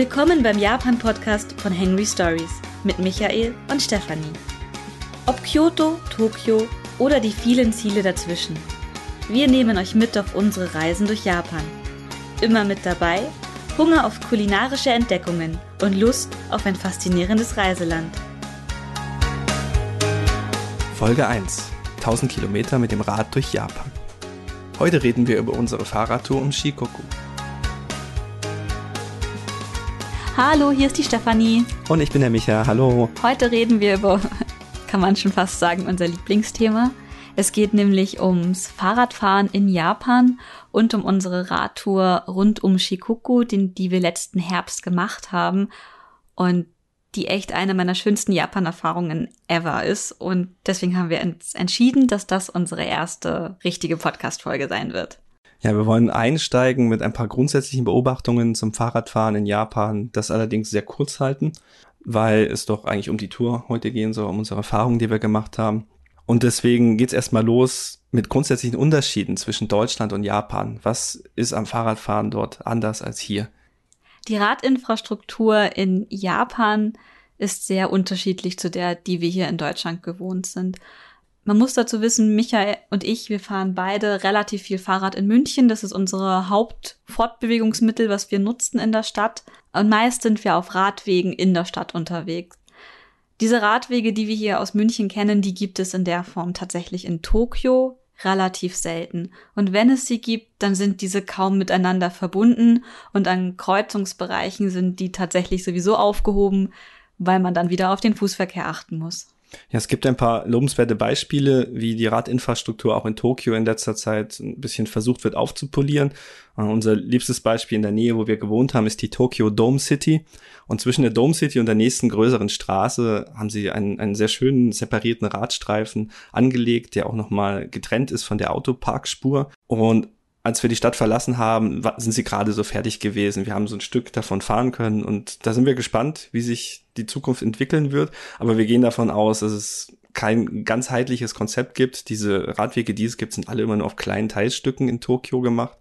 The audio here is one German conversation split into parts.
Willkommen beim Japan-Podcast von Henry Stories mit Michael und Stefanie. Ob Kyoto, Tokio oder die vielen Ziele dazwischen. Wir nehmen euch mit auf unsere Reisen durch Japan. Immer mit dabei Hunger auf kulinarische Entdeckungen und Lust auf ein faszinierendes Reiseland. Folge 1. 1000 Kilometer mit dem Rad durch Japan. Heute reden wir über unsere Fahrradtour um Shikoku. Hallo, hier ist die Stefanie. Und ich bin der Micha. Hallo. Heute reden wir über, kann man schon fast sagen, unser Lieblingsthema. Es geht nämlich ums Fahrradfahren in Japan und um unsere Radtour rund um Shikoku, den, die wir letzten Herbst gemacht haben. Und die echt eine meiner schönsten Japan-Erfahrungen ever ist. Und deswegen haben wir uns entschieden, dass das unsere erste richtige Podcast-Folge sein wird. Ja, wir wollen einsteigen mit ein paar grundsätzlichen Beobachtungen zum Fahrradfahren in Japan, das allerdings sehr kurz halten, weil es doch eigentlich um die Tour heute gehen soll, um unsere Erfahrungen, die wir gemacht haben. Und deswegen geht's erstmal los mit grundsätzlichen Unterschieden zwischen Deutschland und Japan. Was ist am Fahrradfahren dort anders als hier? Die Radinfrastruktur in Japan ist sehr unterschiedlich zu der, die wir hier in Deutschland gewohnt sind. Man muss dazu wissen, Michael und ich, wir fahren beide relativ viel Fahrrad in München. Das ist unsere Hauptfortbewegungsmittel, was wir nutzen in der Stadt. Und meist sind wir auf Radwegen in der Stadt unterwegs. Diese Radwege, die wir hier aus München kennen, die gibt es in der Form tatsächlich in Tokio relativ selten. Und wenn es sie gibt, dann sind diese kaum miteinander verbunden und an Kreuzungsbereichen sind die tatsächlich sowieso aufgehoben, weil man dann wieder auf den Fußverkehr achten muss. Ja, es gibt ein paar lobenswerte Beispiele, wie die Radinfrastruktur auch in Tokio in letzter Zeit ein bisschen versucht wird aufzupolieren. Uh, unser liebstes Beispiel in der Nähe, wo wir gewohnt haben, ist die Tokyo Dome City. Und zwischen der Dome City und der nächsten größeren Straße haben sie einen, einen sehr schönen separierten Radstreifen angelegt, der auch nochmal getrennt ist von der Autoparkspur. Und als wir die Stadt verlassen haben, sind sie gerade so fertig gewesen. Wir haben so ein Stück davon fahren können und da sind wir gespannt, wie sich die Zukunft entwickeln wird. Aber wir gehen davon aus, dass es kein ganzheitliches Konzept gibt. Diese Radwege, die es gibt, sind alle immer nur auf kleinen Teilstücken in Tokio gemacht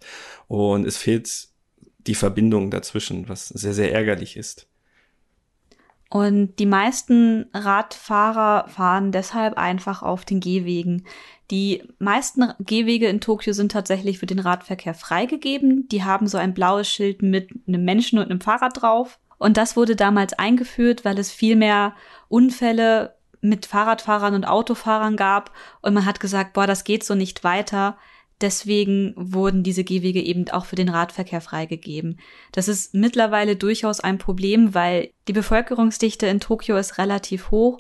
und es fehlt die Verbindung dazwischen, was sehr, sehr ärgerlich ist. Und die meisten Radfahrer fahren deshalb einfach auf den Gehwegen. Die meisten Gehwege in Tokio sind tatsächlich für den Radverkehr freigegeben. Die haben so ein blaues Schild mit einem Menschen und einem Fahrrad drauf. Und das wurde damals eingeführt, weil es viel mehr Unfälle mit Fahrradfahrern und Autofahrern gab. Und man hat gesagt, boah, das geht so nicht weiter. Deswegen wurden diese Gehwege eben auch für den Radverkehr freigegeben. Das ist mittlerweile durchaus ein Problem, weil die Bevölkerungsdichte in Tokio ist relativ hoch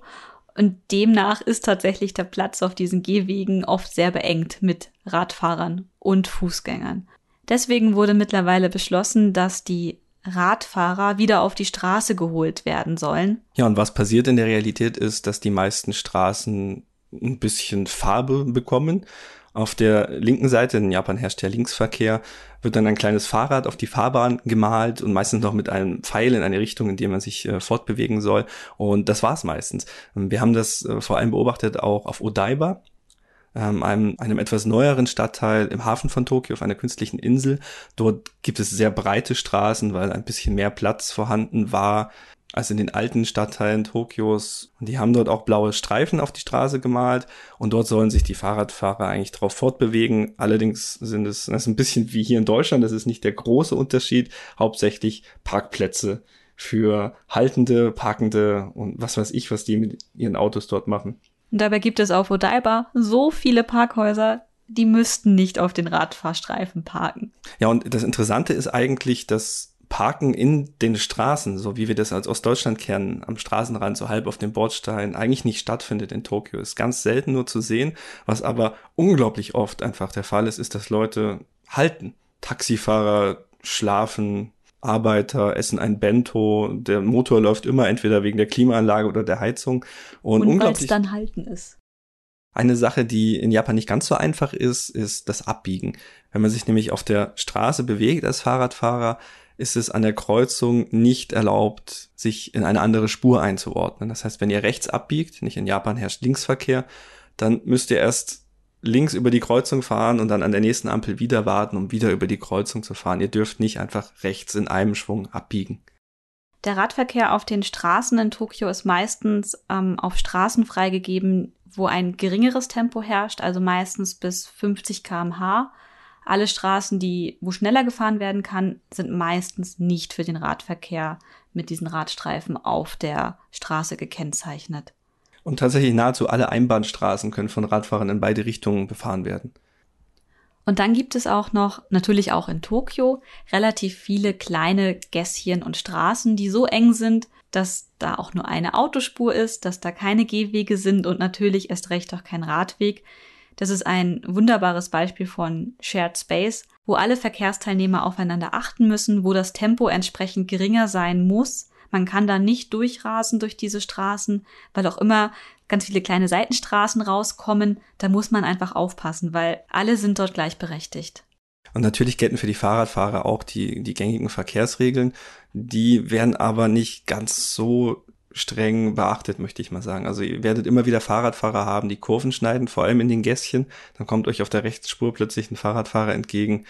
und demnach ist tatsächlich der Platz auf diesen Gehwegen oft sehr beengt mit Radfahrern und Fußgängern. Deswegen wurde mittlerweile beschlossen, dass die Radfahrer wieder auf die Straße geholt werden sollen. Ja, und was passiert in der Realität ist, dass die meisten Straßen ein bisschen Farbe bekommen. Auf der linken Seite, in Japan herrscht ja Linksverkehr, wird dann ein kleines Fahrrad auf die Fahrbahn gemalt und meistens noch mit einem Pfeil in eine Richtung, in die man sich äh, fortbewegen soll. Und das war's meistens. Wir haben das äh, vor allem beobachtet auch auf Odaiba, ähm, einem, einem etwas neueren Stadtteil im Hafen von Tokio auf einer künstlichen Insel. Dort gibt es sehr breite Straßen, weil ein bisschen mehr Platz vorhanden war als in den alten Stadtteilen Tokios. Und die haben dort auch blaue Streifen auf die Straße gemalt und dort sollen sich die Fahrradfahrer eigentlich drauf fortbewegen. Allerdings sind es, das ist ein bisschen wie hier in Deutschland, das ist nicht der große Unterschied, hauptsächlich Parkplätze für Haltende, Parkende und was weiß ich, was die mit ihren Autos dort machen. Und dabei gibt es auf Odaiba so viele Parkhäuser, die müssten nicht auf den Radfahrstreifen parken. Ja, und das Interessante ist eigentlich, dass Parken in den Straßen, so wie wir das als Ostdeutschland kennen, am Straßenrand, so halb auf dem Bordstein, eigentlich nicht stattfindet in Tokio. Ist ganz selten nur zu sehen. Was aber unglaublich oft einfach der Fall ist, ist, dass Leute halten. Taxifahrer schlafen, Arbeiter essen ein Bento, der Motor läuft immer entweder wegen der Klimaanlage oder der Heizung. Und, und weil es dann halten ist. Eine Sache, die in Japan nicht ganz so einfach ist, ist das Abbiegen. Wenn man sich nämlich auf der Straße bewegt als Fahrradfahrer, ist es an der Kreuzung nicht erlaubt, sich in eine andere Spur einzuordnen. Das heißt, wenn ihr rechts abbiegt, nicht in Japan herrscht Linksverkehr, dann müsst ihr erst links über die Kreuzung fahren und dann an der nächsten Ampel wieder warten, um wieder über die Kreuzung zu fahren. Ihr dürft nicht einfach rechts in einem Schwung abbiegen. Der Radverkehr auf den Straßen in Tokio ist meistens ähm, auf Straßen freigegeben, wo ein geringeres Tempo herrscht, also meistens bis 50 kmh. Alle Straßen, die, wo schneller gefahren werden kann, sind meistens nicht für den Radverkehr mit diesen Radstreifen auf der Straße gekennzeichnet. Und tatsächlich nahezu alle Einbahnstraßen können von Radfahrern in beide Richtungen befahren werden. Und dann gibt es auch noch, natürlich auch in Tokio, relativ viele kleine Gässchen und Straßen, die so eng sind, dass da auch nur eine Autospur ist, dass da keine Gehwege sind und natürlich erst recht auch kein Radweg. Das ist ein wunderbares Beispiel von Shared Space, wo alle Verkehrsteilnehmer aufeinander achten müssen, wo das Tempo entsprechend geringer sein muss. Man kann da nicht durchrasen durch diese Straßen, weil auch immer ganz viele kleine Seitenstraßen rauskommen. Da muss man einfach aufpassen, weil alle sind dort gleichberechtigt. Und natürlich gelten für die Fahrradfahrer auch die, die gängigen Verkehrsregeln. Die werden aber nicht ganz so streng beachtet, möchte ich mal sagen. Also ihr werdet immer wieder Fahrradfahrer haben, die Kurven schneiden, vor allem in den Gässchen. Dann kommt euch auf der Rechtsspur plötzlich ein Fahrradfahrer entgegen.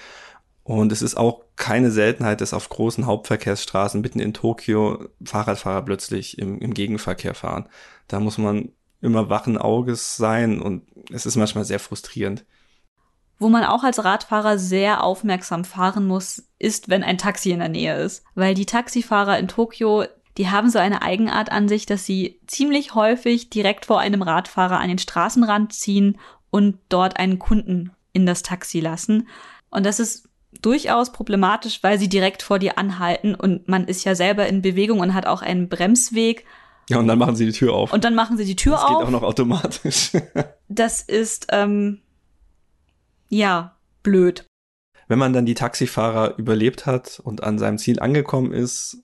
Und es ist auch keine Seltenheit, dass auf großen Hauptverkehrsstraßen mitten in Tokio Fahrradfahrer plötzlich im, im Gegenverkehr fahren. Da muss man immer wachen Auges sein und es ist manchmal sehr frustrierend. Wo man auch als Radfahrer sehr aufmerksam fahren muss, ist, wenn ein Taxi in der Nähe ist. Weil die Taxifahrer in Tokio, die haben so eine Eigenart an sich, dass sie ziemlich häufig direkt vor einem Radfahrer an den Straßenrand ziehen und dort einen Kunden in das Taxi lassen. Und das ist durchaus problematisch, weil sie direkt vor dir anhalten und man ist ja selber in Bewegung und hat auch einen Bremsweg ja, und dann machen sie die Tür auf. Und dann machen sie die Tür das auf. Das geht auch noch automatisch. das ist, ähm, ja, blöd. Wenn man dann die Taxifahrer überlebt hat und an seinem Ziel angekommen ist,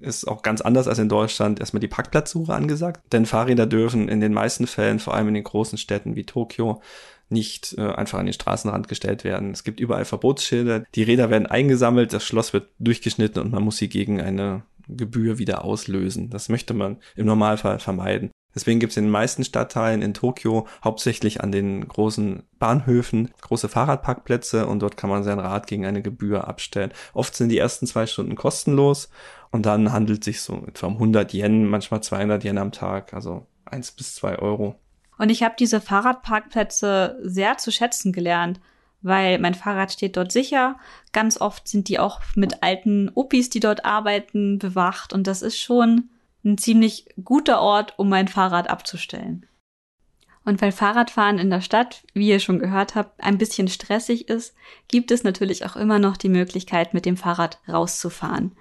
ist auch ganz anders als in Deutschland erstmal die Parkplatzsuche angesagt. Denn Fahrräder dürfen in den meisten Fällen, vor allem in den großen Städten wie Tokio, nicht äh, einfach an den Straßenrand gestellt werden. Es gibt überall Verbotsschilder. Die Räder werden eingesammelt, das Schloss wird durchgeschnitten und man muss sie gegen eine Gebühr wieder auslösen. Das möchte man im Normalfall vermeiden. Deswegen gibt es in den meisten Stadtteilen in Tokio hauptsächlich an den großen Bahnhöfen große Fahrradparkplätze und dort kann man sein Rad gegen eine Gebühr abstellen. Oft sind die ersten zwei Stunden kostenlos und dann handelt sich so etwa um 100 Yen, manchmal 200 Yen am Tag, also eins bis zwei Euro. Und ich habe diese Fahrradparkplätze sehr zu schätzen gelernt weil mein Fahrrad steht dort sicher. Ganz oft sind die auch mit alten Opis, die dort arbeiten, bewacht und das ist schon ein ziemlich guter Ort, um mein Fahrrad abzustellen. Und weil Fahrradfahren in der Stadt, wie ihr schon gehört habt, ein bisschen stressig ist, gibt es natürlich auch immer noch die Möglichkeit, mit dem Fahrrad rauszufahren.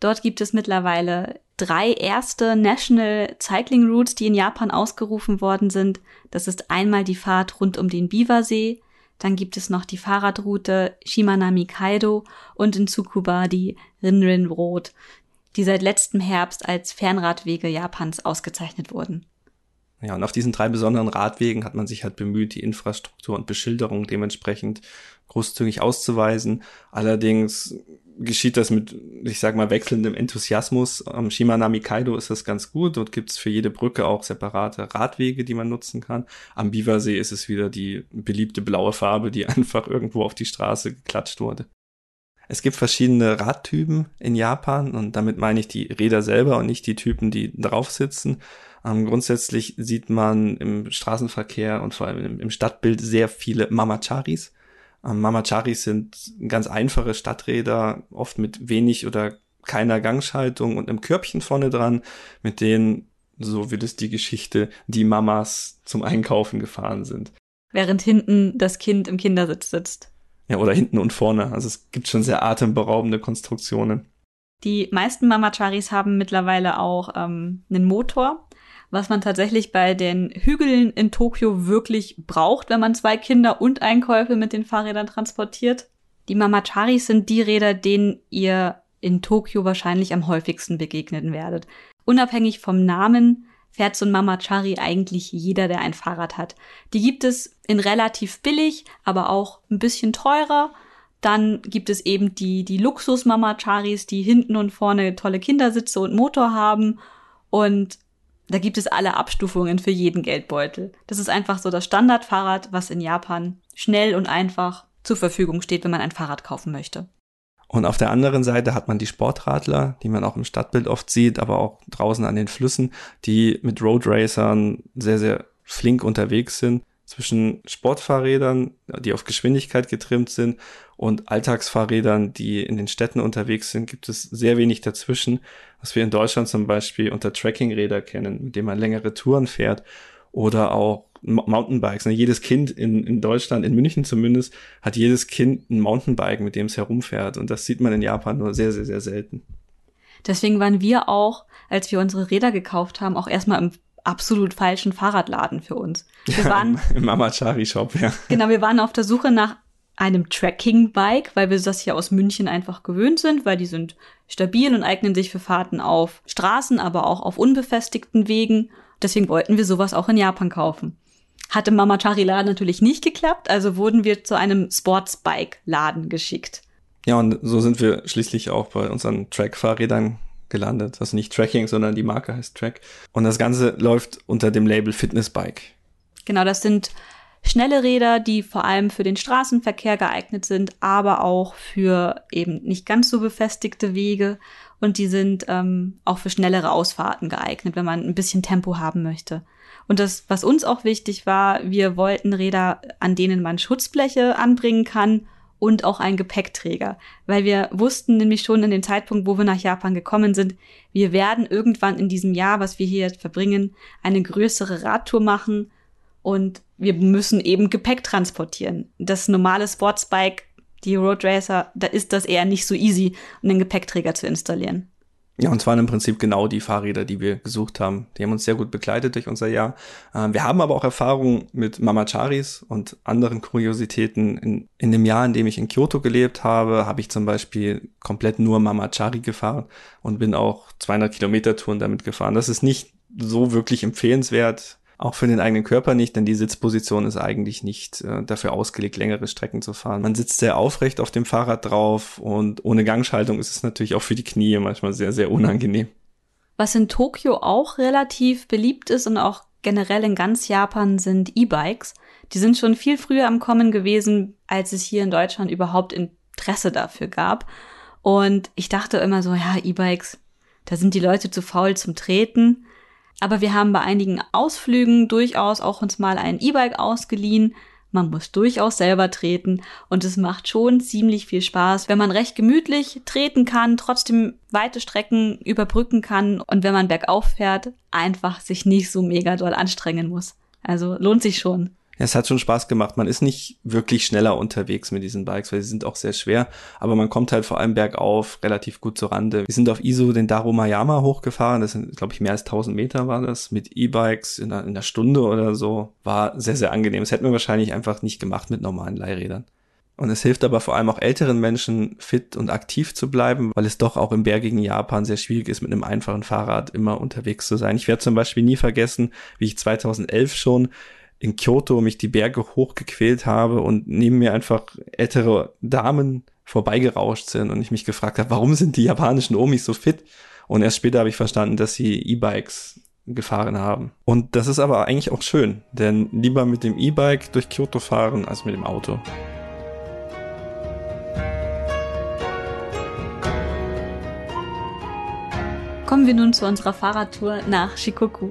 Dort gibt es mittlerweile drei erste National Cycling Routes, die in Japan ausgerufen worden sind. Das ist einmal die Fahrt rund um den Biwasee, dann gibt es noch die Fahrradroute Shimanami Kaido und in Tsukuba die Rinrin Road, die seit letztem Herbst als Fernradwege Japans ausgezeichnet wurden. Ja, und auf diesen drei besonderen Radwegen hat man sich halt bemüht, die Infrastruktur und Beschilderung dementsprechend großzügig auszuweisen. Allerdings geschieht das mit, ich sag mal, wechselndem Enthusiasmus. Am Shimanami Kaido ist das ganz gut. Dort gibt's für jede Brücke auch separate Radwege, die man nutzen kann. Am Biwasee ist es wieder die beliebte blaue Farbe, die einfach irgendwo auf die Straße geklatscht wurde. Es gibt verschiedene Radtypen in Japan und damit meine ich die Räder selber und nicht die Typen, die drauf sitzen. Ähm, grundsätzlich sieht man im Straßenverkehr und vor allem im Stadtbild sehr viele Mamacharis. Ähm, Mamacharis sind ganz einfache Stadträder, oft mit wenig oder keiner Gangschaltung und einem Körbchen vorne dran, mit denen, so will es die Geschichte, die Mamas zum Einkaufen gefahren sind. Während hinten das Kind im Kindersitz sitzt. Ja, oder hinten und vorne. Also es gibt schon sehr atemberaubende Konstruktionen. Die meisten Mamacharis haben mittlerweile auch ähm, einen Motor, was man tatsächlich bei den Hügeln in Tokio wirklich braucht, wenn man zwei Kinder und Einkäufe mit den Fahrrädern transportiert. Die Mamacharis sind die Räder, denen ihr in Tokio wahrscheinlich am häufigsten begegnen werdet. Unabhängig vom Namen fährt so ein Mamachari eigentlich jeder, der ein Fahrrad hat. Die gibt es in relativ billig, aber auch ein bisschen teurer. Dann gibt es eben die, die Luxus-Mamacharis, die hinten und vorne tolle Kindersitze und Motor haben. Und da gibt es alle Abstufungen für jeden Geldbeutel. Das ist einfach so das Standardfahrrad, was in Japan schnell und einfach zur Verfügung steht, wenn man ein Fahrrad kaufen möchte. Und auf der anderen Seite hat man die Sportradler, die man auch im Stadtbild oft sieht, aber auch draußen an den Flüssen, die mit Road Racern sehr, sehr flink unterwegs sind. Zwischen Sportfahrrädern, die auf Geschwindigkeit getrimmt sind, und Alltagsfahrrädern, die in den Städten unterwegs sind, gibt es sehr wenig dazwischen, was wir in Deutschland zum Beispiel unter Trekkingräder kennen, mit denen man längere Touren fährt oder auch Mountainbikes. Ne? Jedes Kind in, in Deutschland, in München zumindest, hat jedes Kind ein Mountainbike, mit dem es herumfährt. Und das sieht man in Japan nur sehr, sehr, sehr selten. Deswegen waren wir auch, als wir unsere Räder gekauft haben, auch erstmal im absolut falschen Fahrradladen für uns. Wir ja, waren im Mamachari Shop, ja. Genau, wir waren auf der Suche nach einem Tracking-Bike, weil wir das hier aus München einfach gewöhnt sind, weil die sind stabil und eignen sich für Fahrten auf Straßen, aber auch auf unbefestigten Wegen. Deswegen wollten wir sowas auch in Japan kaufen. Hatte Mama Laden natürlich nicht geklappt, also wurden wir zu einem Sportsbike-Laden geschickt. Ja, und so sind wir schließlich auch bei unseren Track-Fahrrädern gelandet. Also nicht Tracking, sondern die Marke heißt Track. Und das Ganze läuft unter dem Label Fitnessbike. Genau, das sind schnelle Räder, die vor allem für den Straßenverkehr geeignet sind, aber auch für eben nicht ganz so befestigte Wege. Und die sind ähm, auch für schnellere Ausfahrten geeignet, wenn man ein bisschen Tempo haben möchte. Und das, was uns auch wichtig war, wir wollten Räder, an denen man Schutzbleche anbringen kann und auch einen Gepäckträger, weil wir wussten nämlich schon in dem Zeitpunkt, wo wir nach Japan gekommen sind, wir werden irgendwann in diesem Jahr, was wir hier verbringen, eine größere Radtour machen und wir müssen eben Gepäck transportieren. Das normale Sportsbike, die Road Racer, da ist das eher nicht so easy, den Gepäckträger zu installieren. Ja, und zwar im Prinzip genau die Fahrräder, die wir gesucht haben. Die haben uns sehr gut begleitet durch unser Jahr. Ähm, wir haben aber auch Erfahrungen mit Mamacharis und anderen Kuriositäten. In, in dem Jahr, in dem ich in Kyoto gelebt habe, habe ich zum Beispiel komplett nur Mamachari gefahren und bin auch 200 Kilometer Touren damit gefahren. Das ist nicht so wirklich empfehlenswert auch für den eigenen Körper nicht, denn die Sitzposition ist eigentlich nicht äh, dafür ausgelegt, längere Strecken zu fahren. Man sitzt sehr aufrecht auf dem Fahrrad drauf und ohne Gangschaltung ist es natürlich auch für die Knie manchmal sehr, sehr unangenehm. Was in Tokio auch relativ beliebt ist und auch generell in ganz Japan sind E-Bikes. Die sind schon viel früher am Kommen gewesen, als es hier in Deutschland überhaupt Interesse dafür gab. Und ich dachte immer so, ja, E-Bikes, da sind die Leute zu faul zum Treten. Aber wir haben bei einigen Ausflügen durchaus auch uns mal ein E-Bike ausgeliehen. Man muss durchaus selber treten und es macht schon ziemlich viel Spaß, wenn man recht gemütlich treten kann, trotzdem weite Strecken überbrücken kann und wenn man bergauf fährt, einfach sich nicht so mega doll anstrengen muss. Also lohnt sich schon. Ja, es hat schon Spaß gemacht. Man ist nicht wirklich schneller unterwegs mit diesen Bikes, weil sie sind auch sehr schwer. Aber man kommt halt vor allem bergauf relativ gut zur Rande. Wir sind auf ISO den Darumayama hochgefahren. Das sind, glaube ich, mehr als 1000 Meter war das. Mit E-Bikes in, in einer Stunde oder so. War sehr, sehr angenehm. Das hätten wir wahrscheinlich einfach nicht gemacht mit normalen Leihrädern. Und es hilft aber vor allem auch älteren Menschen fit und aktiv zu bleiben, weil es doch auch im bergigen Japan sehr schwierig ist, mit einem einfachen Fahrrad immer unterwegs zu sein. Ich werde zum Beispiel nie vergessen, wie ich 2011 schon in Kyoto mich die Berge hochgequält habe und neben mir einfach ältere Damen vorbeigerauscht sind und ich mich gefragt habe, warum sind die japanischen Omis so fit? Und erst später habe ich verstanden, dass sie E-Bikes gefahren haben. Und das ist aber eigentlich auch schön, denn lieber mit dem E-Bike durch Kyoto fahren als mit dem Auto. Kommen wir nun zu unserer Fahrradtour nach Shikoku.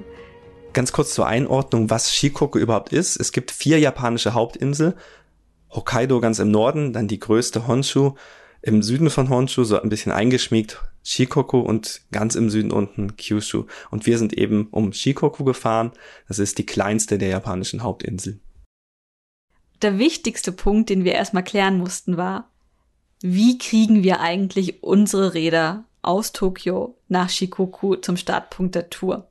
Ganz kurz zur Einordnung, was Shikoku überhaupt ist. Es gibt vier japanische Hauptinseln. Hokkaido ganz im Norden, dann die größte Honshu, im Süden von Honshu, so ein bisschen eingeschmiegt, Shikoku und ganz im Süden unten Kyushu. Und wir sind eben um Shikoku gefahren. Das ist die kleinste der japanischen Hauptinseln. Der wichtigste Punkt, den wir erstmal klären mussten, war, wie kriegen wir eigentlich unsere Räder aus Tokio nach Shikoku zum Startpunkt der Tour?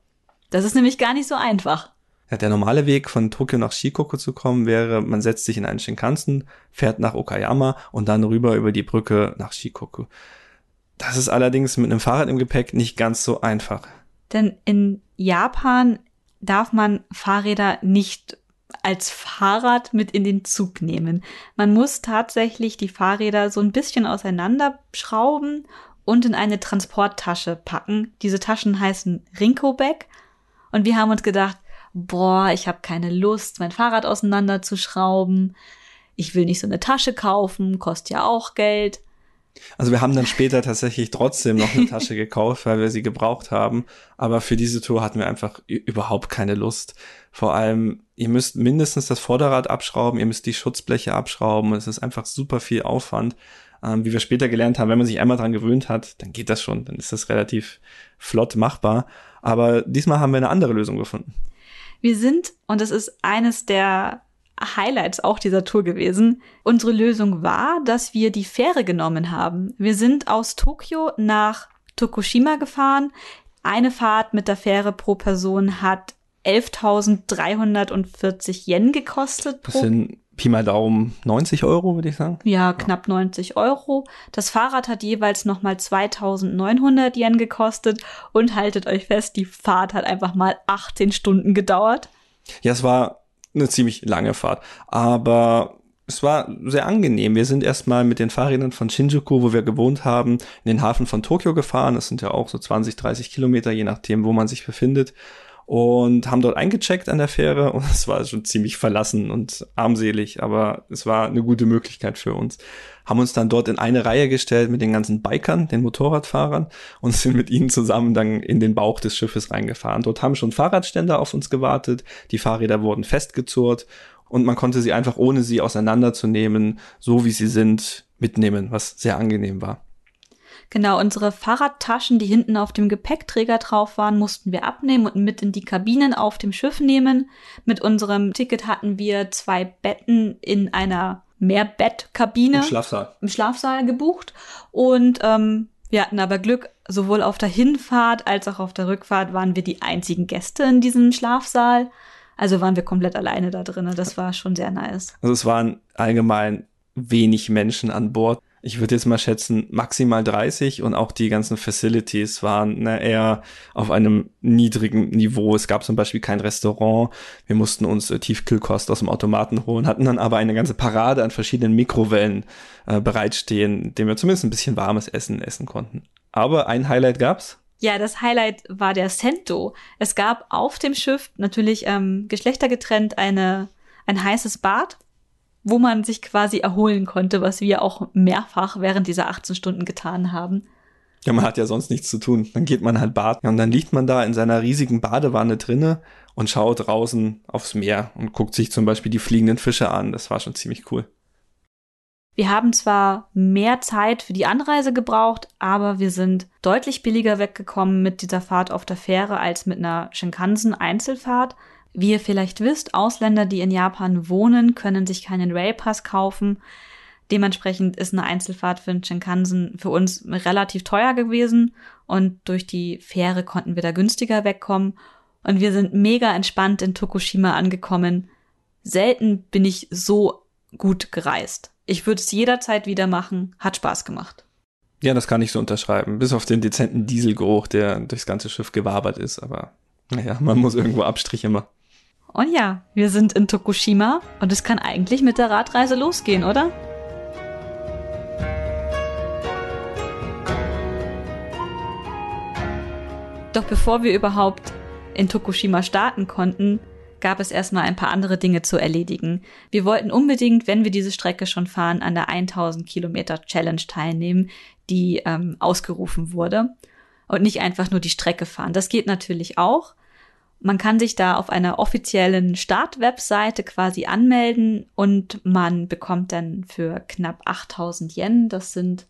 Das ist nämlich gar nicht so einfach. Ja, der normale Weg von Tokio nach Shikoku zu kommen wäre, man setzt sich in einen Shinkansen, fährt nach Okayama und dann rüber über die Brücke nach Shikoku. Das ist allerdings mit einem Fahrrad im Gepäck nicht ganz so einfach. Denn in Japan darf man Fahrräder nicht als Fahrrad mit in den Zug nehmen. Man muss tatsächlich die Fahrräder so ein bisschen auseinanderschrauben und in eine Transporttasche packen. Diese Taschen heißen Rinko-Bag und wir haben uns gedacht, boah, ich habe keine Lust, mein Fahrrad auseinanderzuschrauben. Ich will nicht so eine Tasche kaufen, kostet ja auch Geld. Also wir haben dann später tatsächlich trotzdem noch eine Tasche gekauft, weil wir sie gebraucht haben. Aber für diese Tour hatten wir einfach überhaupt keine Lust. Vor allem, ihr müsst mindestens das Vorderrad abschrauben, ihr müsst die Schutzbleche abschrauben. Es ist einfach super viel Aufwand. Ähm, wie wir später gelernt haben, wenn man sich einmal dran gewöhnt hat, dann geht das schon. Dann ist das relativ flott machbar. Aber diesmal haben wir eine andere Lösung gefunden. Wir sind, und das ist eines der Highlights auch dieser Tour gewesen. Unsere Lösung war, dass wir die Fähre genommen haben. Wir sind aus Tokio nach Tokushima gefahren. Eine Fahrt mit der Fähre pro Person hat 11.340 Yen gekostet. Das sind Pi mal Daumen 90 Euro, würde ich sagen. Ja, knapp 90 Euro. Das Fahrrad hat jeweils nochmal 2.900 Yen gekostet. Und haltet euch fest, die Fahrt hat einfach mal 18 Stunden gedauert. Ja, es war eine ziemlich lange Fahrt. Aber es war sehr angenehm. Wir sind erstmal mit den Fahrrädern von Shinjuku, wo wir gewohnt haben, in den Hafen von Tokio gefahren. Das sind ja auch so 20, 30 Kilometer, je nachdem, wo man sich befindet und haben dort eingecheckt an der Fähre und es war schon ziemlich verlassen und armselig, aber es war eine gute Möglichkeit für uns. Haben uns dann dort in eine Reihe gestellt mit den ganzen Bikern, den Motorradfahrern und sind mit ihnen zusammen dann in den Bauch des Schiffes reingefahren. Dort haben schon Fahrradständer auf uns gewartet, die Fahrräder wurden festgezurrt und man konnte sie einfach ohne sie auseinanderzunehmen, so wie sie sind, mitnehmen, was sehr angenehm war. Genau, unsere Fahrradtaschen, die hinten auf dem Gepäckträger drauf waren, mussten wir abnehmen und mit in die Kabinen auf dem Schiff nehmen. Mit unserem Ticket hatten wir zwei Betten in einer Mehrbettkabine im Schlafsaal. im Schlafsaal gebucht. Und ähm, wir hatten aber Glück, sowohl auf der Hinfahrt als auch auf der Rückfahrt waren wir die einzigen Gäste in diesem Schlafsaal. Also waren wir komplett alleine da drin. Das war schon sehr nice. Also es waren allgemein wenig Menschen an Bord ich würde jetzt mal schätzen, maximal 30 und auch die ganzen Facilities waren ne, eher auf einem niedrigen Niveau. Es gab zum Beispiel kein Restaurant. Wir mussten uns äh, Tiefkühlkost aus dem Automaten holen, hatten dann aber eine ganze Parade an verschiedenen Mikrowellen äh, bereitstehen, dem wir zumindest ein bisschen warmes Essen essen konnten. Aber ein Highlight gab's. Ja, das Highlight war der Sento. Es gab auf dem Schiff natürlich ähm, geschlechtergetrennt eine, ein heißes Bad wo man sich quasi erholen konnte, was wir auch mehrfach während dieser 18 Stunden getan haben. Ja, man hat ja sonst nichts zu tun. Dann geht man halt baden und dann liegt man da in seiner riesigen Badewanne drinne und schaut draußen aufs Meer und guckt sich zum Beispiel die fliegenden Fische an. Das war schon ziemlich cool. Wir haben zwar mehr Zeit für die Anreise gebraucht, aber wir sind deutlich billiger weggekommen mit dieser Fahrt auf der Fähre als mit einer Shinkansen-Einzelfahrt. Wie ihr vielleicht wisst, Ausländer, die in Japan wohnen, können sich keinen Railpass kaufen. Dementsprechend ist eine Einzelfahrt für den Shinkansen für uns relativ teuer gewesen und durch die Fähre konnten wir da günstiger wegkommen und wir sind mega entspannt in Tokushima angekommen. Selten bin ich so gut gereist. Ich würde es jederzeit wieder machen, hat Spaß gemacht. Ja, das kann ich so unterschreiben, bis auf den dezenten Dieselgeruch, der durchs ganze Schiff gewabert ist, aber naja, man muss irgendwo Abstriche machen. Und ja, wir sind in Tokushima und es kann eigentlich mit der Radreise losgehen, oder? Doch bevor wir überhaupt in Tokushima starten konnten, gab es erstmal ein paar andere Dinge zu erledigen. Wir wollten unbedingt, wenn wir diese Strecke schon fahren, an der 1000 Kilometer Challenge teilnehmen, die ähm, ausgerufen wurde. Und nicht einfach nur die Strecke fahren. Das geht natürlich auch. Man kann sich da auf einer offiziellen Startwebseite quasi anmelden und man bekommt dann für knapp 8000 Yen, das sind